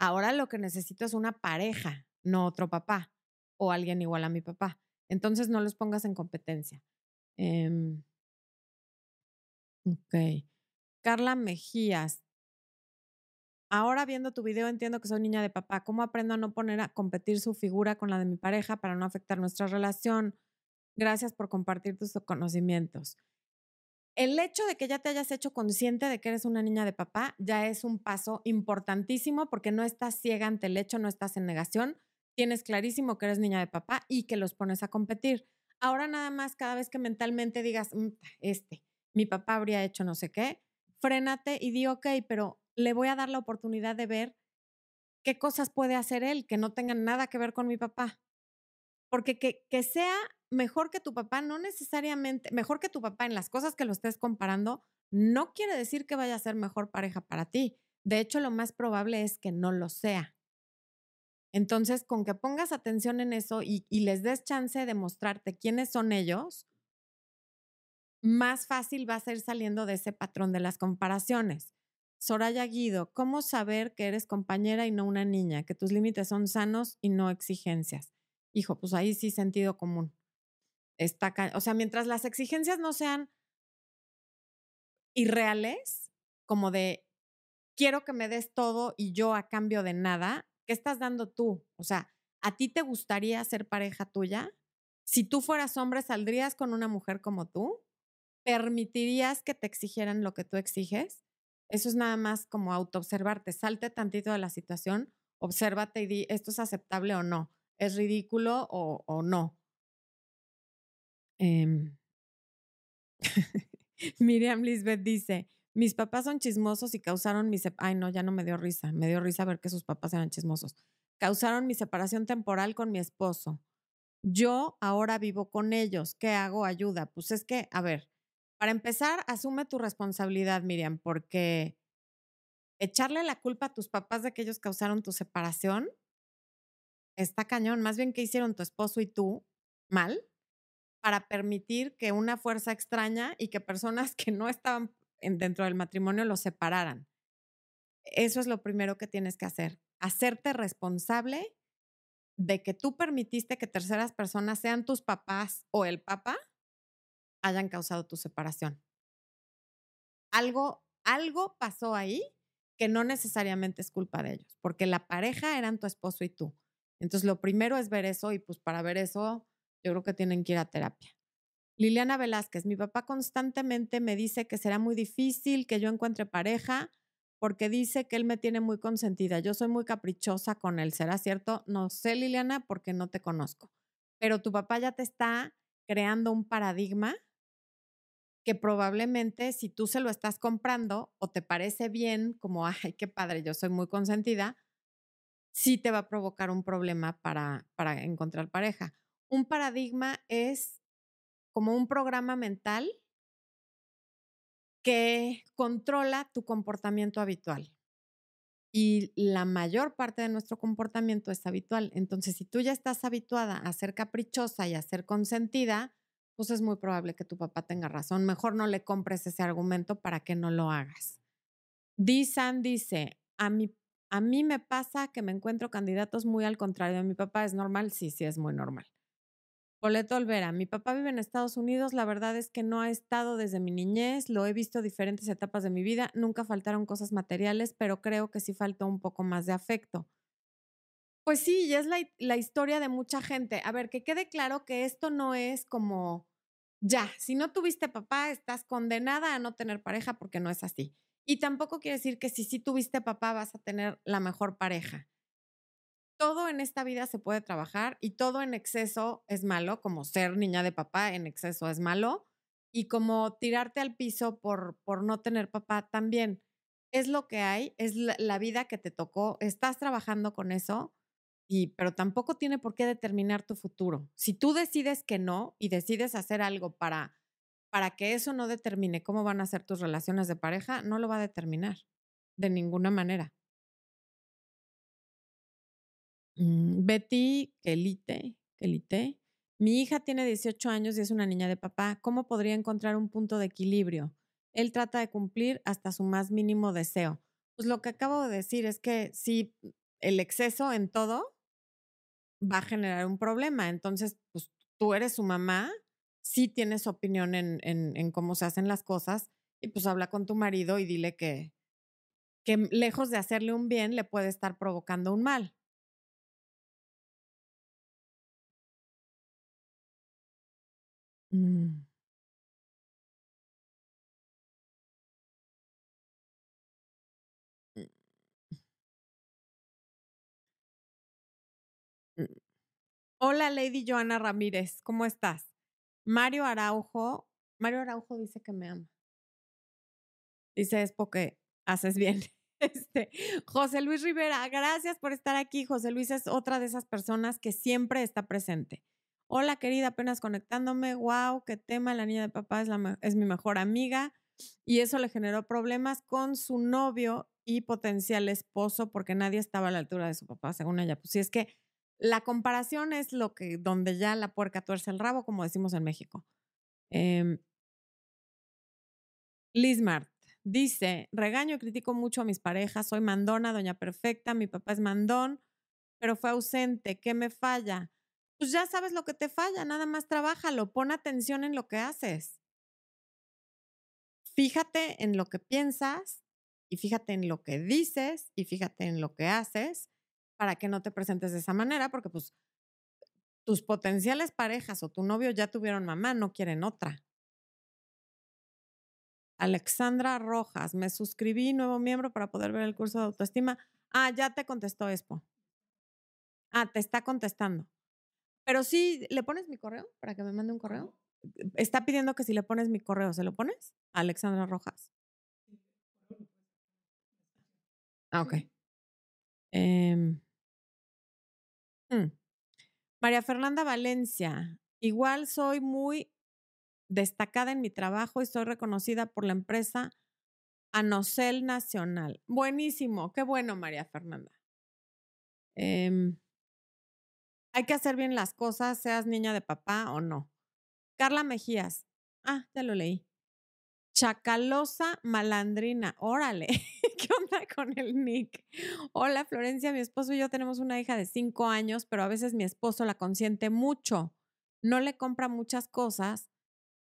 Ahora lo que necesito es una pareja, no otro papá o alguien igual a mi papá. Entonces no los pongas en competencia. Eh, ok. Carla Mejías. Ahora viendo tu video entiendo que soy niña de papá. ¿Cómo aprendo a no poner a competir su figura con la de mi pareja para no afectar nuestra relación? Gracias por compartir tus conocimientos. El hecho de que ya te hayas hecho consciente de que eres una niña de papá ya es un paso importantísimo porque no estás ciega ante el hecho, no estás en negación, tienes clarísimo que eres niña de papá y que los pones a competir. Ahora nada más, cada vez que mentalmente digas, mm, este, mi papá habría hecho no sé qué, frénate y di, ok, pero le voy a dar la oportunidad de ver qué cosas puede hacer él que no tengan nada que ver con mi papá. Porque que, que sea mejor que tu papá, no necesariamente, mejor que tu papá en las cosas que lo estés comparando, no quiere decir que vaya a ser mejor pareja para ti. De hecho, lo más probable es que no lo sea. Entonces, con que pongas atención en eso y, y les des chance de mostrarte quiénes son ellos, más fácil va a ser saliendo de ese patrón de las comparaciones. Soraya Guido, ¿cómo saber que eres compañera y no una niña? Que tus límites son sanos y no exigencias. Hijo, pues ahí sí sentido común está, o sea, mientras las exigencias no sean irreales, como de quiero que me des todo y yo a cambio de nada, ¿qué estás dando tú? O sea, ¿a ti te gustaría ser pareja tuya? Si tú fueras hombre, ¿saldrías con una mujer como tú? ¿Permitirías que te exigieran lo que tú exiges? Eso es nada más como autoobservarte. Salte tantito de la situación, obsérvate y di, ¿esto es aceptable o no? ¿Es ridículo o, no? Em, Miriam Lisbeth dice, mis papás son chismosos y causaron mi... Ay, no, ya no me dio risa. Me dio risa ver que sus papás eran chismosos. Causaron mi separación temporal con mi esposo. Yo ahora vivo con ellos. ¿Qué hago? Ayuda. Pues es que, a ver, para empezar, asume tu responsabilidad, Miriam, porque echarle la culpa a tus papás de que ellos causaron tu separación está cañón. Más bien, ¿qué hicieron tu esposo y tú mal? para permitir que una fuerza extraña y que personas que no estaban dentro del matrimonio los separaran. Eso es lo primero que tienes que hacer, hacerte responsable de que tú permitiste que terceras personas, sean tus papás o el papá, hayan causado tu separación. Algo, algo pasó ahí que no necesariamente es culpa de ellos, porque la pareja eran tu esposo y tú. Entonces, lo primero es ver eso y pues para ver eso yo creo que tienen que ir a terapia. Liliana Velázquez, mi papá constantemente me dice que será muy difícil que yo encuentre pareja porque dice que él me tiene muy consentida. Yo soy muy caprichosa con él. ¿Será cierto? No sé, Liliana, porque no te conozco. Pero tu papá ya te está creando un paradigma que probablemente si tú se lo estás comprando o te parece bien, como, ay, qué padre, yo soy muy consentida, sí te va a provocar un problema para, para encontrar pareja. Un paradigma es como un programa mental que controla tu comportamiento habitual. Y la mayor parte de nuestro comportamiento es habitual. Entonces, si tú ya estás habituada a ser caprichosa y a ser consentida, pues es muy probable que tu papá tenga razón. Mejor no le compres ese argumento para que no lo hagas. Dizan dice, a mí, a mí me pasa que me encuentro candidatos muy al contrario de mi papá. ¿Es normal? Sí, sí, es muy normal. Poleto Olvera, mi papá vive en Estados Unidos, la verdad es que no ha estado desde mi niñez, lo he visto diferentes etapas de mi vida, nunca faltaron cosas materiales, pero creo que sí faltó un poco más de afecto. Pues sí, y es la, la historia de mucha gente. A ver, que quede claro que esto no es como, ya, si no tuviste papá, estás condenada a no tener pareja porque no es así. Y tampoco quiere decir que si sí tuviste papá vas a tener la mejor pareja todo en esta vida se puede trabajar y todo en exceso es malo, como ser niña de papá en exceso es malo y como tirarte al piso por, por no tener papá también. Es lo que hay, es la, vida que te tocó, estás trabajando con eso, y, pero tampoco tiene por qué determinar tu futuro. Si tú decides que no y decides hacer algo para, para que eso no determine cómo van a ser tus relaciones de pareja, no lo va a determinar de ninguna manera. Mm, Betty Kelite, Kelite. Mi hija tiene 18 años y es una niña de papá. ¿Cómo podría encontrar un punto de equilibrio? Él trata de cumplir hasta su más mínimo deseo. Pues lo que acabo de decir es que si el exceso en todo va a generar un problema. Entonces, pues tú eres su mamá, sí tienes opinión en, en, en cómo se hacen las cosas y pues habla con tu marido y dile que, que lejos de hacerle un bien, le puede estar provocando un mal. Mm. Mm. Hola, Lady Joana Ramírez, ¿cómo estás? Mario Araujo, Mario Araujo dice que me ama. Dice es porque haces bien. Este, José Luis Rivera, gracias por estar aquí. José Luis es otra de esas personas que siempre está presente. Hola, querida, apenas conectándome. Wow, qué tema. La niña de papá es, mi mejor amiga. Y eso le generó problemas con su novio y potencial esposo porque nadie estaba a la altura de su papá, según ella. Pues sí, es que la comparación es lo que, donde ya la puerca tuerce el rabo, como decimos en México. Eh, Lismart dice, regaño y critico mucho a mis parejas, soy mandona, doña perfecta, mi papá es mandón, pero fue ausente, ¿qué me falla? Pues ya sabes lo que te falla, nada más trabájalo, pon atención en lo que haces. Fíjate en lo que piensas y fíjate en lo que dices y fíjate en lo que haces para que no te presentes de esa manera, porque pues tus potenciales parejas o tu novio ya tuvieron mamá, no quieren otra. Alexandra Rojas, me suscribí, nuevo miembro para poder ver el curso de autoestima. Ah, ya te contestó Expo. Ah, te está contestando. Pero sí, ¿le pones mi correo para que me mande un correo? Está pidiendo que si le pones mi correo, ¿se lo pones? Alexandra Rojas. Ah, ok. Em, mm. María Fernanda Valencia, igual soy muy destacada en mi trabajo y soy reconocida por la empresa Anocel Nacional. Buenísimo, qué bueno, María Fernanda. Em, hay que hacer bien las cosas, seas niña de papá o no. Carla Mejías. Ah, ya lo leí. Chacalosa Malandrina. Órale, ¿qué onda con el Nick? Hola, Florencia, mi esposo y yo tenemos una hija de cinco años, pero a veces mi esposo la consiente mucho. No le compra muchas cosas,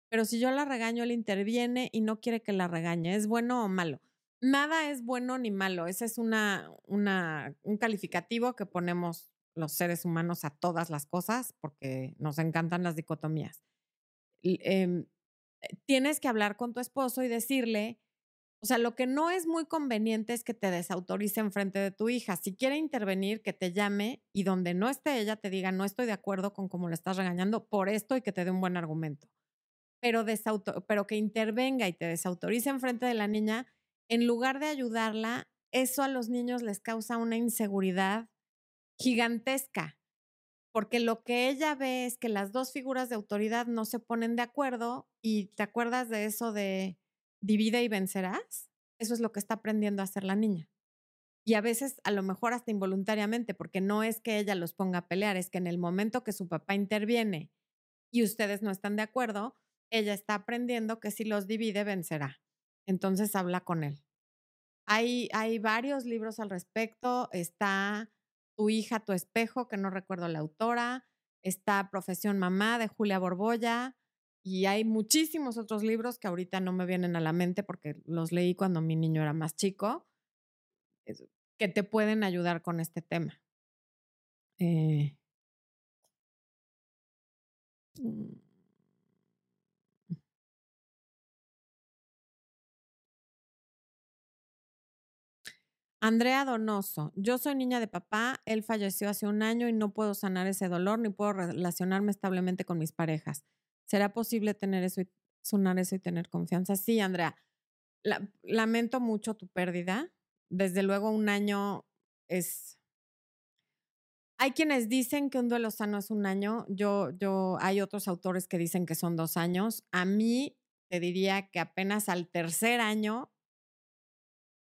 pero si yo la regaño, él interviene y no quiere que la regañe. ¿Es bueno o malo? Nada es bueno ni malo. Ese es una, una, un calificativo que ponemos los seres humanos a todas las cosas porque nos encantan las dicotomías. Em, eh, tienes que hablar con tu esposo y decirle, o sea, lo que no es muy conveniente es que te desautorice en frente de tu hija. Si quiere intervenir, que te llame y donde no esté ella te diga, no estoy de acuerdo con cómo le estás regañando por esto y que te dé un buen argumento pero, pero que intervenga y te desautorice en frente de la niña, en lugar de ayudarla, eso a los niños les causa una inseguridad gigantesca, porque lo que ella ve es que las dos figuras de autoridad no se ponen de acuerdo y te acuerdas de eso de divide y vencerás, eso es lo que está aprendiendo a hacer la niña. Y a veces, a lo mejor hasta involuntariamente, porque no es que ella los ponga a pelear, es que en el momento que su papá interviene y ustedes no están de acuerdo, ella está aprendiendo que si los divide, vencerá. Entonces habla con él. Hay, hay varios libros al respecto. Está Tu hija, tu espejo, que no recuerdo la autora. Está Profesión Mamá de Julia Borbolla. Y hay muchísimos otros libros que ahorita no me vienen a la mente porque los leí cuando mi niño era más chico, que te pueden ayudar con este tema. Eh, Andrea Donoso, yo soy niña de papá, él falleció hace un año y no puedo sanar ese dolor ni puedo relacionarme establemente con mis parejas. ¿Será posible tener eso y sanar eso y tener confianza? Sí, Andrea. lamento mucho tu pérdida. Desde luego un año es hay quienes dicen que un duelo sano es un año. Yo, yo, hay otros autores que dicen que son dos años. A mí te diría que apenas al tercer año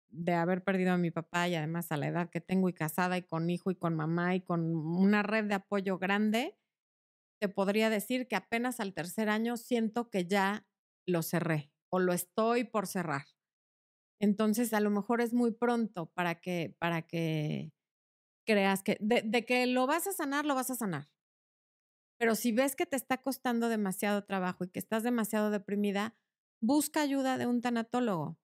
de haber perdido a mi papá y además a la edad que tengo y casada y con hijo y con mamá y con una red de apoyo grande, te podría decir que apenas al tercer año siento que ya lo cerré o lo estoy por cerrar. Entonces, a lo mejor es muy pronto para que, para que creas que de, que lo vas a sanar, lo vas a sanar. Pero si ves que te está costando demasiado trabajo y que estás demasiado deprimida, busca ayuda de un tanatólogo.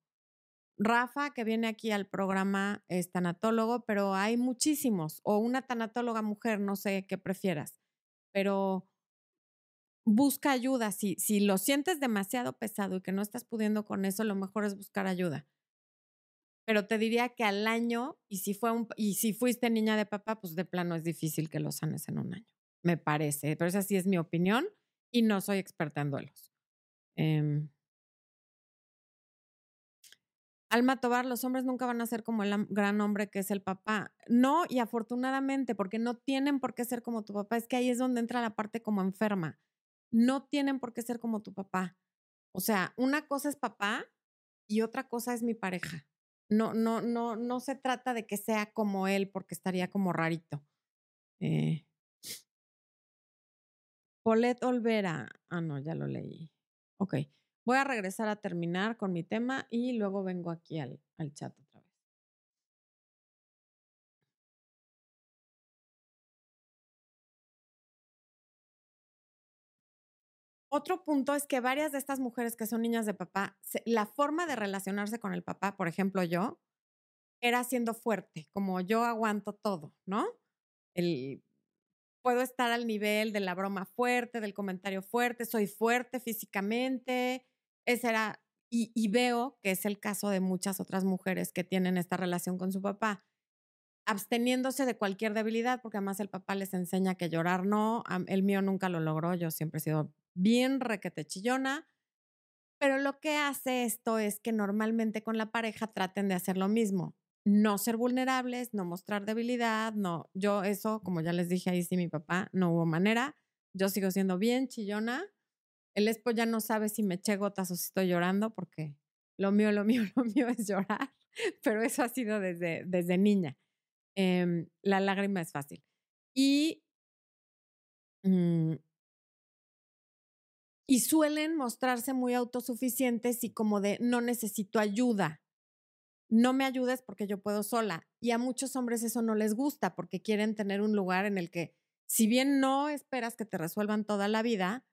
Rafa, que viene aquí al programa, es tanatólogo, pero hay muchísimos, o una tanatóloga mujer, no sé qué prefieras, pero busca ayuda. Si, si lo sientes demasiado pesado y que no estás pudiendo con eso, lo mejor es buscar ayuda. Pero te diría que al año, y si, fue un, y si fuiste niña de papá, pues de plano es difícil que lo sanes en un año, me parece. Pero esa sí es mi opinión y no soy experta en duelos. Eh, Alma Tobar, los hombres nunca van a ser como el gran hombre que es el papá. No, y afortunadamente, porque no tienen por qué ser como tu papá. Es que ahí es donde entra la parte como enferma. No tienen por qué ser como tu papá. O sea, una cosa es papá y otra cosa es mi pareja. No, no, no, no se trata de que sea como él, porque estaría como rarito. Eh. Paulette Olvera. Ah, no, ya lo leí. Ok. Voy a regresar a terminar con mi tema y luego vengo aquí al, chat otra vez. Otro punto es que varias de estas mujeres que son niñas de papá, la forma de relacionarse con el papá, por ejemplo yo, era siendo fuerte, como yo aguanto todo, ¿no? El, puedo estar al nivel de la broma fuerte, del comentario fuerte, soy fuerte físicamente, ese era, y, veo que es el caso de muchas otras mujeres que tienen esta relación con su papá, absteniéndose de cualquier debilidad, porque además el papá les enseña que llorar no, el mío nunca lo logró, yo siempre he sido bien requete chillona, pero lo que hace esto es que normalmente con la pareja traten de hacer lo mismo, no ser vulnerables, no mostrar debilidad, no, yo eso, como ya les dije ahí sí mi papá, no hubo manera, yo sigo siendo bien chillona, el espo ya no sabe si me eché gotas o si estoy llorando porque lo mío, lo mío, lo mío es llorar, pero eso ha sido desde, desde niña. Em, la lágrima es fácil. Y, mm, y suelen mostrarse muy autosuficientes y como de no necesito ayuda. No me ayudes porque yo puedo sola. Y a muchos hombres eso no les gusta porque quieren tener un lugar en el que, si bien no esperas que te resuelvan toda la vida,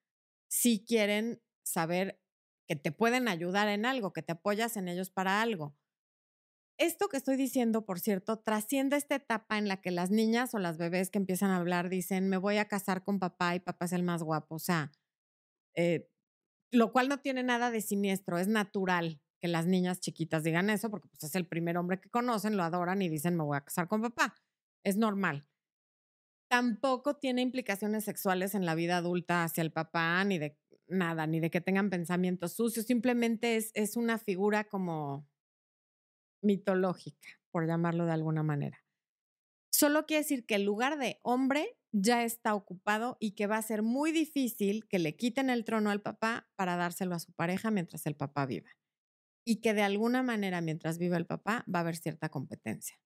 si quieren saber que te pueden ayudar en algo, que te apoyas en ellos para algo. Esto que estoy diciendo, por cierto, trasciende esta etapa en la que las niñas o las bebés que empiezan a hablar dicen, me voy a casar con papá y papá es el más guapo. O sea, eh, lo cual no tiene nada de siniestro, es natural que las niñas chiquitas digan eso porque pues, es el primer hombre que conocen, lo adoran y dicen, me voy a casar con papá. Es normal tampoco tiene implicaciones sexuales en la vida adulta hacia el papá, ni de nada, ni de que tengan pensamientos sucios, simplemente es, es una figura como mitológica, por llamarlo de alguna manera. Solo quiere decir que el lugar de hombre ya está ocupado y que va a ser muy difícil que le quiten el trono al papá para dárselo a su pareja mientras el papá viva. Y que de alguna manera, mientras viva el papá, va a haber cierta competencia.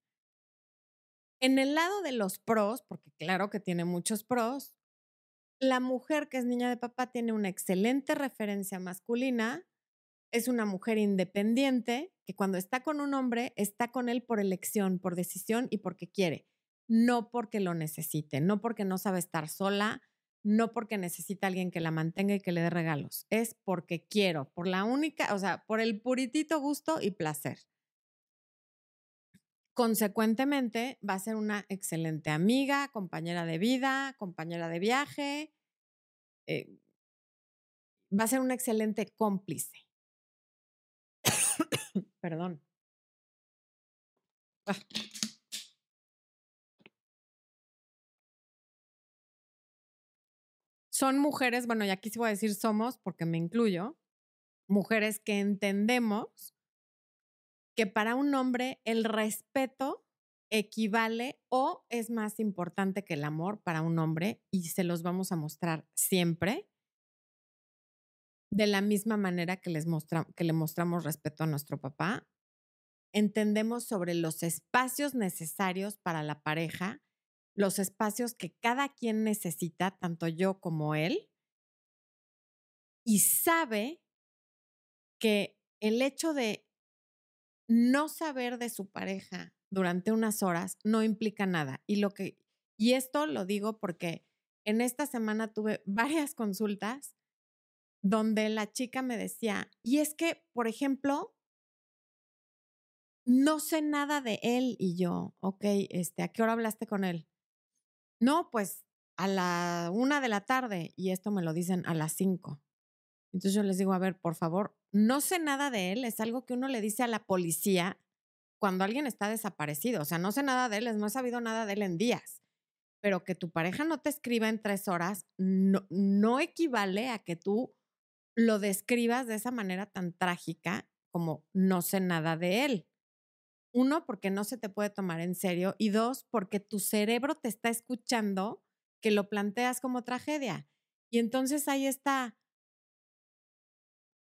En el lado de los pros, porque claro que tiene muchos pros, la mujer que es niña de papá tiene una excelente referencia masculina, es una mujer independiente que cuando está con un hombre está con él por elección, por decisión y porque quiere, no porque lo necesite, no porque no sabe estar sola, no porque necesita alguien que la mantenga y que le dé regalos, es porque quiero, por la única, o sea, por el puritito gusto y placer. Consecuentemente, va a ser una excelente amiga, compañera de vida, compañera de viaje. Eh, va a ser una excelente cómplice. Perdón. Ah. Son mujeres, bueno, y aquí sí voy a decir somos, porque me incluyo, mujeres que entendemos que para un hombre el respeto equivale o es más importante que el amor para un hombre y se los vamos a mostrar siempre de la misma manera que, les que le mostramos respeto a nuestro papá. Entendemos sobre los espacios necesarios para la pareja, los espacios que cada quien necesita, tanto yo como él, y sabe que el hecho de no saber de su pareja durante unas horas no implica nada. Y lo que y esto lo digo porque en esta semana tuve varias consultas donde la chica me decía, y es que, por ejemplo, no sé nada de él y yo, ok, este, ¿a qué hora hablaste con él? No, pues a la una de la tarde y esto me lo dicen a las cinco. Entonces yo les digo, a ver, por favor, no sé nada de él, es algo que uno le dice a la policía cuando alguien está desaparecido. O sea, no sé nada de él, no he sabido nada de él en días. Pero que tu pareja no te escriba en tres horas no, no equivale a que tú lo describas de esa manera tan trágica como no sé nada de él. Uno, porque no se te puede tomar en serio y dos, porque tu cerebro te está escuchando que lo planteas como tragedia. Y entonces ahí está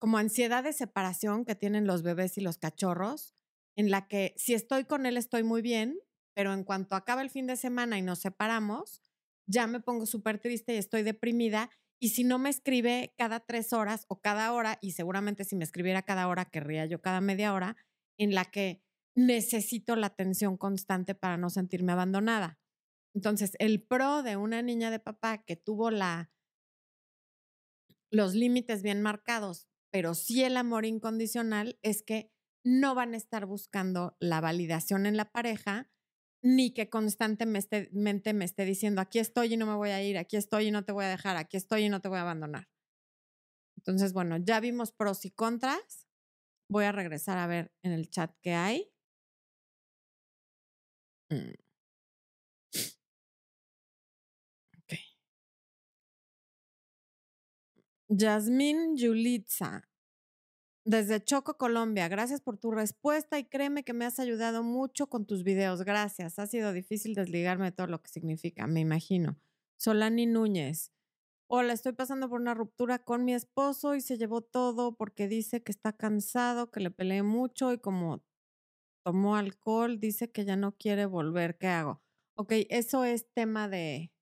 como ansiedad de separación que tienen los bebés y los cachorros, en la que si estoy con él estoy muy bien, pero en cuanto acaba el fin de semana y nos separamos, ya me pongo súper triste y estoy deprimida. Y si no me escribe cada tres horas o cada hora, y seguramente si me escribiera cada hora, querría yo cada media hora, en la que necesito la atención constante para no sentirme abandonada. Entonces, el pro de una niña de papá que tuvo la, los límites bien marcados, pero sí el amor incondicional, es que no van a estar buscando la validación en la pareja, ni que constantemente me esté diciendo, aquí estoy y no me voy a ir, aquí estoy y no te voy a dejar, aquí estoy y no te voy a abandonar. Entonces, bueno, ya vimos pros y contras. Voy a regresar a ver en el chat qué hay. Mm. Yasmín Yulitza, desde Choco, Colombia. Gracias por tu respuesta y créeme que me has ayudado mucho con tus videos. Gracias. Ha sido difícil desligarme de todo lo que significa, me imagino. Solani Núñez. Hola, estoy pasando por una ruptura con mi esposo y se llevó todo porque dice que está cansado, que le peleé mucho y como tomó alcohol, dice que ya no quiere volver. ¿Qué hago? Ok, eso es tema de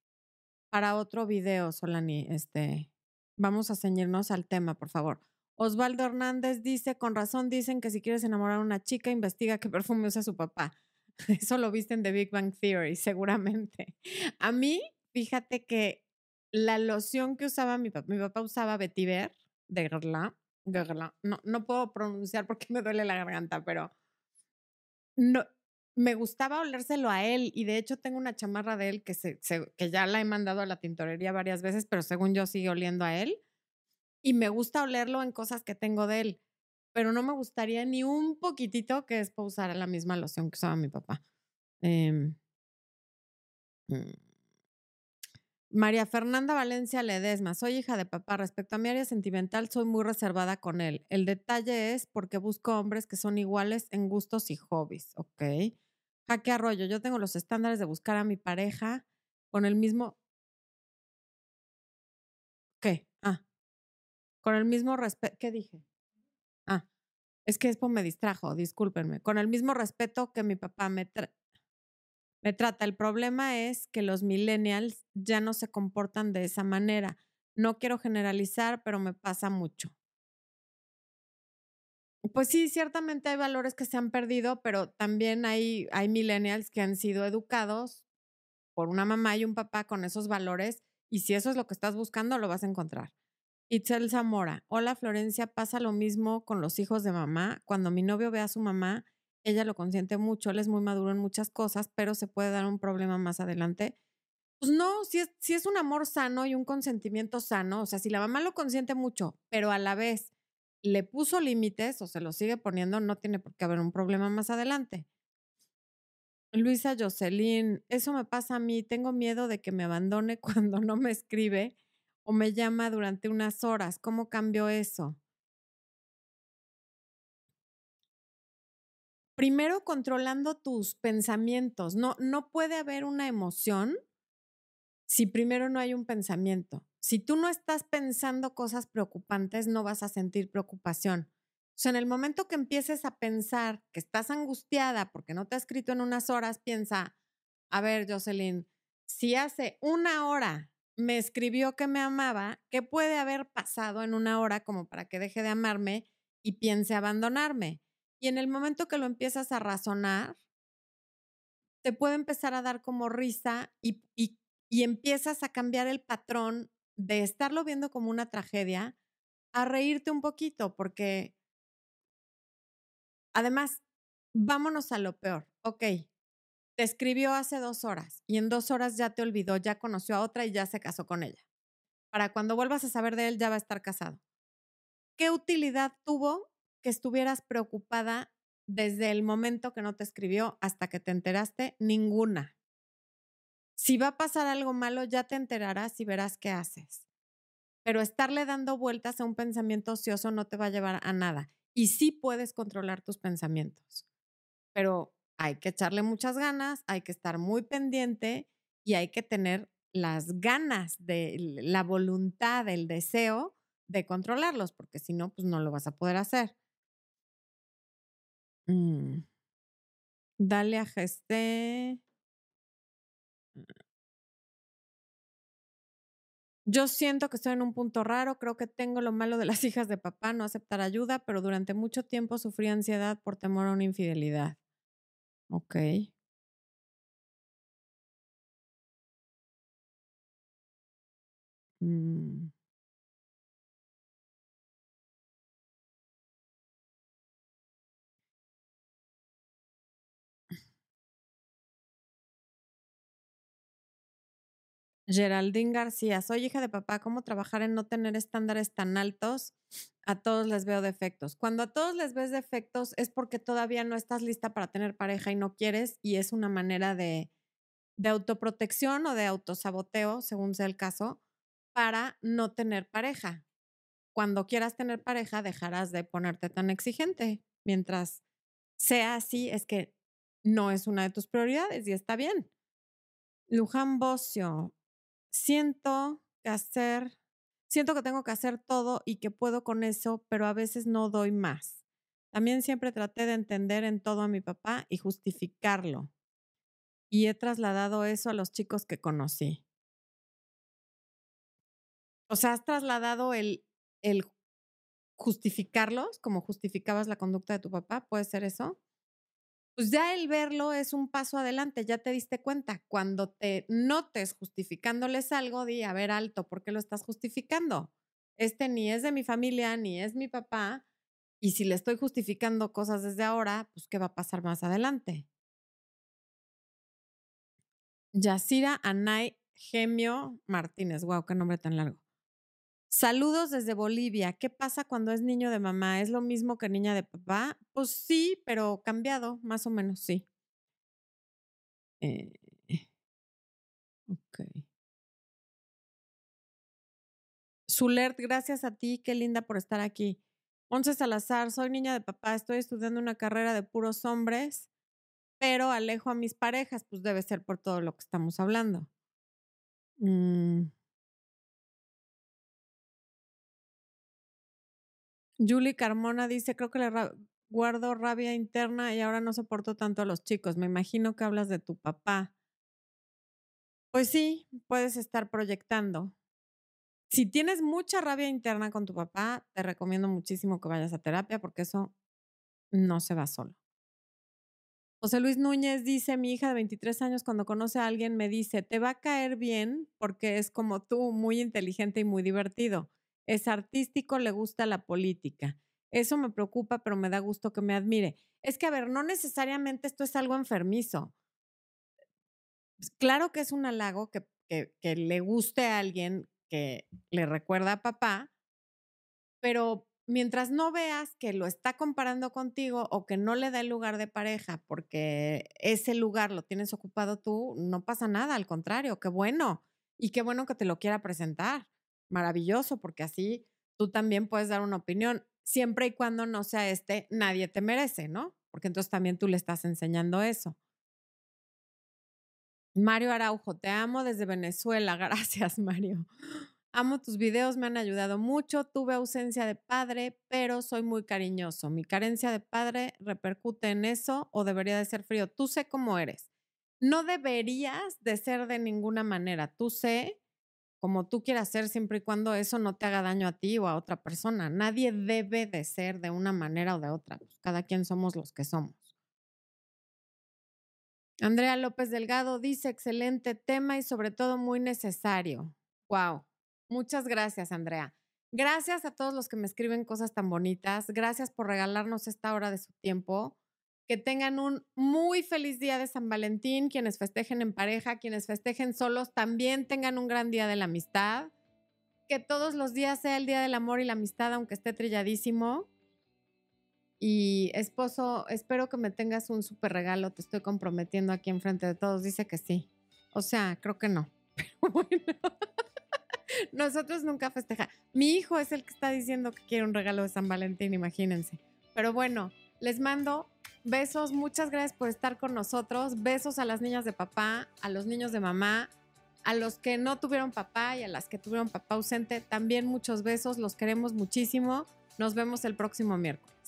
para otro video, Solani. Este, vamos a ceñirnos al tema, por favor. Osvaldo Hernández dice, con razón dicen que si quieres enamorar a una chica, investiga qué perfume usa su papá. Eso lo viste en The Big Bang Theory, seguramente. A mí, fíjate que la loción que usaba mi papá, mi papá usaba Vetiver de Guerlain, no, no puedo pronunciar porque me duele la garganta, pero no, me gustaba olérselo a él y de hecho tengo una chamarra de él que, se, que ya la he mandado a la tintorería varias veces, pero según yo sigue oliendo a él y me gusta olerlo en cosas que tengo de él, pero no me gustaría ni un poquitito que es usar la misma loción que usaba mi papá. Em, mm. María Fernanda Valencia Ledesma, soy hija de papá. Respecto a mi área sentimental, soy muy reservada con él. El detalle es porque busco hombres que son iguales en gustos y hobbies, ¿ok? Jaque Arroyo, yo tengo los estándares de buscar a mi pareja con el mismo... ¿Qué? Ah, con el mismo respeto, ¿qué dije? Ah, es que Expo me distrajo, discúlpenme. Con el mismo respeto que mi papá me, me trata. El problema es que los millennials ya no se comportan de esa manera. No quiero generalizar, pero me pasa mucho. Pues sí, ciertamente hay valores que se han perdido, pero también hay, hay millennials que han sido educados por una mamá y un papá con esos valores y si eso es lo que estás buscando, lo vas a encontrar. Itzel Zamora, hola Florencia, pasa lo mismo con los hijos de mamá. Cuando mi novio ve a su mamá, ella lo consiente mucho, él es muy maduro en muchas cosas, pero se puede dar un problema más adelante. Pues no, si es, si es un amor sano y un consentimiento sano, o sea, si la mamá lo consiente mucho, pero a la vez le puso límites o se lo sigue poniendo, no tiene por qué haber un problema más adelante. Luisa Jocelyn, eso me pasa a mí, tengo miedo de que me abandone cuando no me escribe o me llama durante unas horas. ¿Cómo cambió eso? Primero controlando tus pensamientos. No, no puede haber una emoción si primero no hay un pensamiento. Si tú no estás pensando cosas preocupantes, no vas a sentir preocupación. O sea, en el momento que empieces a pensar que estás angustiada porque no te ha escrito en unas horas, piensa, a ver, Jocelyn, si hace una hora me escribió que me amaba, ¿qué puede haber pasado en una hora como para que deje de amarme y piense abandonarme? Y en el momento que lo empiezas a razonar, te puede empezar a dar como risa y, y empiezas a cambiar el patrón de estarlo viendo como una tragedia a reírte un poquito, porque además, vámonos a lo peor. Ok, te escribió hace dos horas y en dos horas ya te olvidó, ya conoció a otra y ya se casó con ella. Para cuando vuelvas a saber de él, ya va a estar casado. ¿Qué utilidad tuvo que estuvieras preocupada desde el momento que no te escribió hasta que te enteraste? Ninguna. Si va a pasar algo malo, ya te enterarás y verás qué haces. Pero estarle dando vueltas a un pensamiento ocioso no te va a llevar a nada. Y sí puedes controlar tus pensamientos. Pero hay que echarle muchas ganas, hay que estar muy pendiente y hay que tener las ganas de la voluntad, el deseo de controlarlos, porque si no, pues no lo vas a poder hacer. Mm. Dale a Gesté. Yo siento que estoy en un punto raro, creo que tengo lo malo de las hijas de papá, no aceptar ayuda, pero durante mucho tiempo sufrí ansiedad por temor a una infidelidad. Ok. Mm. Geraldine García, soy hija de papá, ¿cómo trabajar en no tener estándares tan altos? A todos les veo defectos. Cuando a todos les ves defectos es porque todavía no estás lista para tener pareja y no quieres y es una manera de, autoprotección o de autosaboteo, según sea el caso, para no tener pareja. Cuando quieras tener pareja dejarás de ponerte tan exigente. Mientras sea así, es que no es una de tus prioridades y está bien. Luján Bocio, siento que hacer, siento que tengo que hacer todo y que puedo con eso, pero a veces no doy más. También siempre traté de entender en todo a mi papá y justificarlo. Y he trasladado eso a los chicos que conocí. O sea, has trasladado el, el justificarlos como justificabas la conducta de tu papá, ¿puede ser eso? Pues ya el verlo es un paso adelante, ya te diste cuenta. Cuando te notes justificándoles algo, di, a ver, alto, ¿por qué lo estás justificando? Este ni es de mi familia, ni es mi papá, y si le estoy justificando cosas desde ahora, pues ¿qué va a pasar más adelante? Yacira Anay Gemio Martínez, wow, qué nombre tan largo. Saludos desde Bolivia. ¿Qué pasa cuando es niño de mamá? ¿Es lo mismo que niña de papá? Pues sí, pero cambiado, más o menos, sí. Eh, ok. Zulert, gracias a ti, qué linda por estar aquí. Once Salazar, soy niña de papá, estoy estudiando una carrera de puros hombres, pero alejo a mis parejas, pues debe ser por todo lo que estamos hablando. Mm. Julie Carmona dice, creo que le guardo rabia interna y ahora no soporto tanto a los chicos. Me imagino que hablas de tu papá. Pues sí, puedes estar proyectando. Si tienes mucha rabia interna con tu papá, te recomiendo muchísimo que vayas a terapia porque eso no se va solo. José Luis Núñez dice, mi hija de 23 años cuando conoce a alguien me dice, te va a caer bien porque es como tú, muy inteligente y muy divertido es artístico, le gusta la política. Eso me preocupa, pero me da gusto que me admire. Es que, a ver, no necesariamente esto es algo enfermizo. Pues, claro que es un halago que, que, le guste a alguien que le recuerda a papá, pero mientras no veas que lo está comparando contigo o que no le da el lugar de pareja porque ese lugar lo tienes ocupado tú, no pasa nada, al contrario, qué bueno. Y qué bueno que te lo quiera presentar maravilloso, porque así tú también puedes dar una opinión, siempre y cuando no sea este, nadie te merece, ¿no? Porque entonces también tú le estás enseñando eso. Mario Araujo, te amo desde Venezuela. Gracias, Mario. Amo tus videos, me han ayudado mucho. Tuve ausencia de padre, pero soy muy cariñoso. Mi carencia de padre repercute en eso o debería de ser frío. Tú sé cómo eres. No deberías de ser de ninguna manera. Tú sé como tú quieras ser siempre y cuando eso no te haga daño a ti o a otra persona. Nadie debe de ser de una manera o de otra. Pues, cada quien somos los que somos. Andrea López Delgado dice, excelente tema y sobre todo muy necesario. Wow. Muchas gracias, Andrea. Gracias a todos los que me escriben cosas tan bonitas. Gracias por regalarnos esta hora de su tiempo. Que tengan un muy feliz día de San Valentín. Quienes festejen en pareja, quienes festejen solos, también tengan un gran día de la amistad. Que todos los días sea el día del amor y la amistad, aunque esté trilladísimo. Y esposo, espero que me tengas un súper regalo. Te estoy comprometiendo aquí enfrente de todos. Dice que sí. O sea, creo que no. Pero bueno. Nosotros nunca festejamos. Mi hijo es el que está diciendo que quiere un regalo de San Valentín, imagínense. Pero bueno, les mando besos. Muchas gracias por estar con nosotros. Besos a las niñas de papá, a los niños de mamá, a los que no tuvieron papá y a las que tuvieron papá ausente. También muchos besos. Los queremos muchísimo. Nos vemos el próximo miércoles.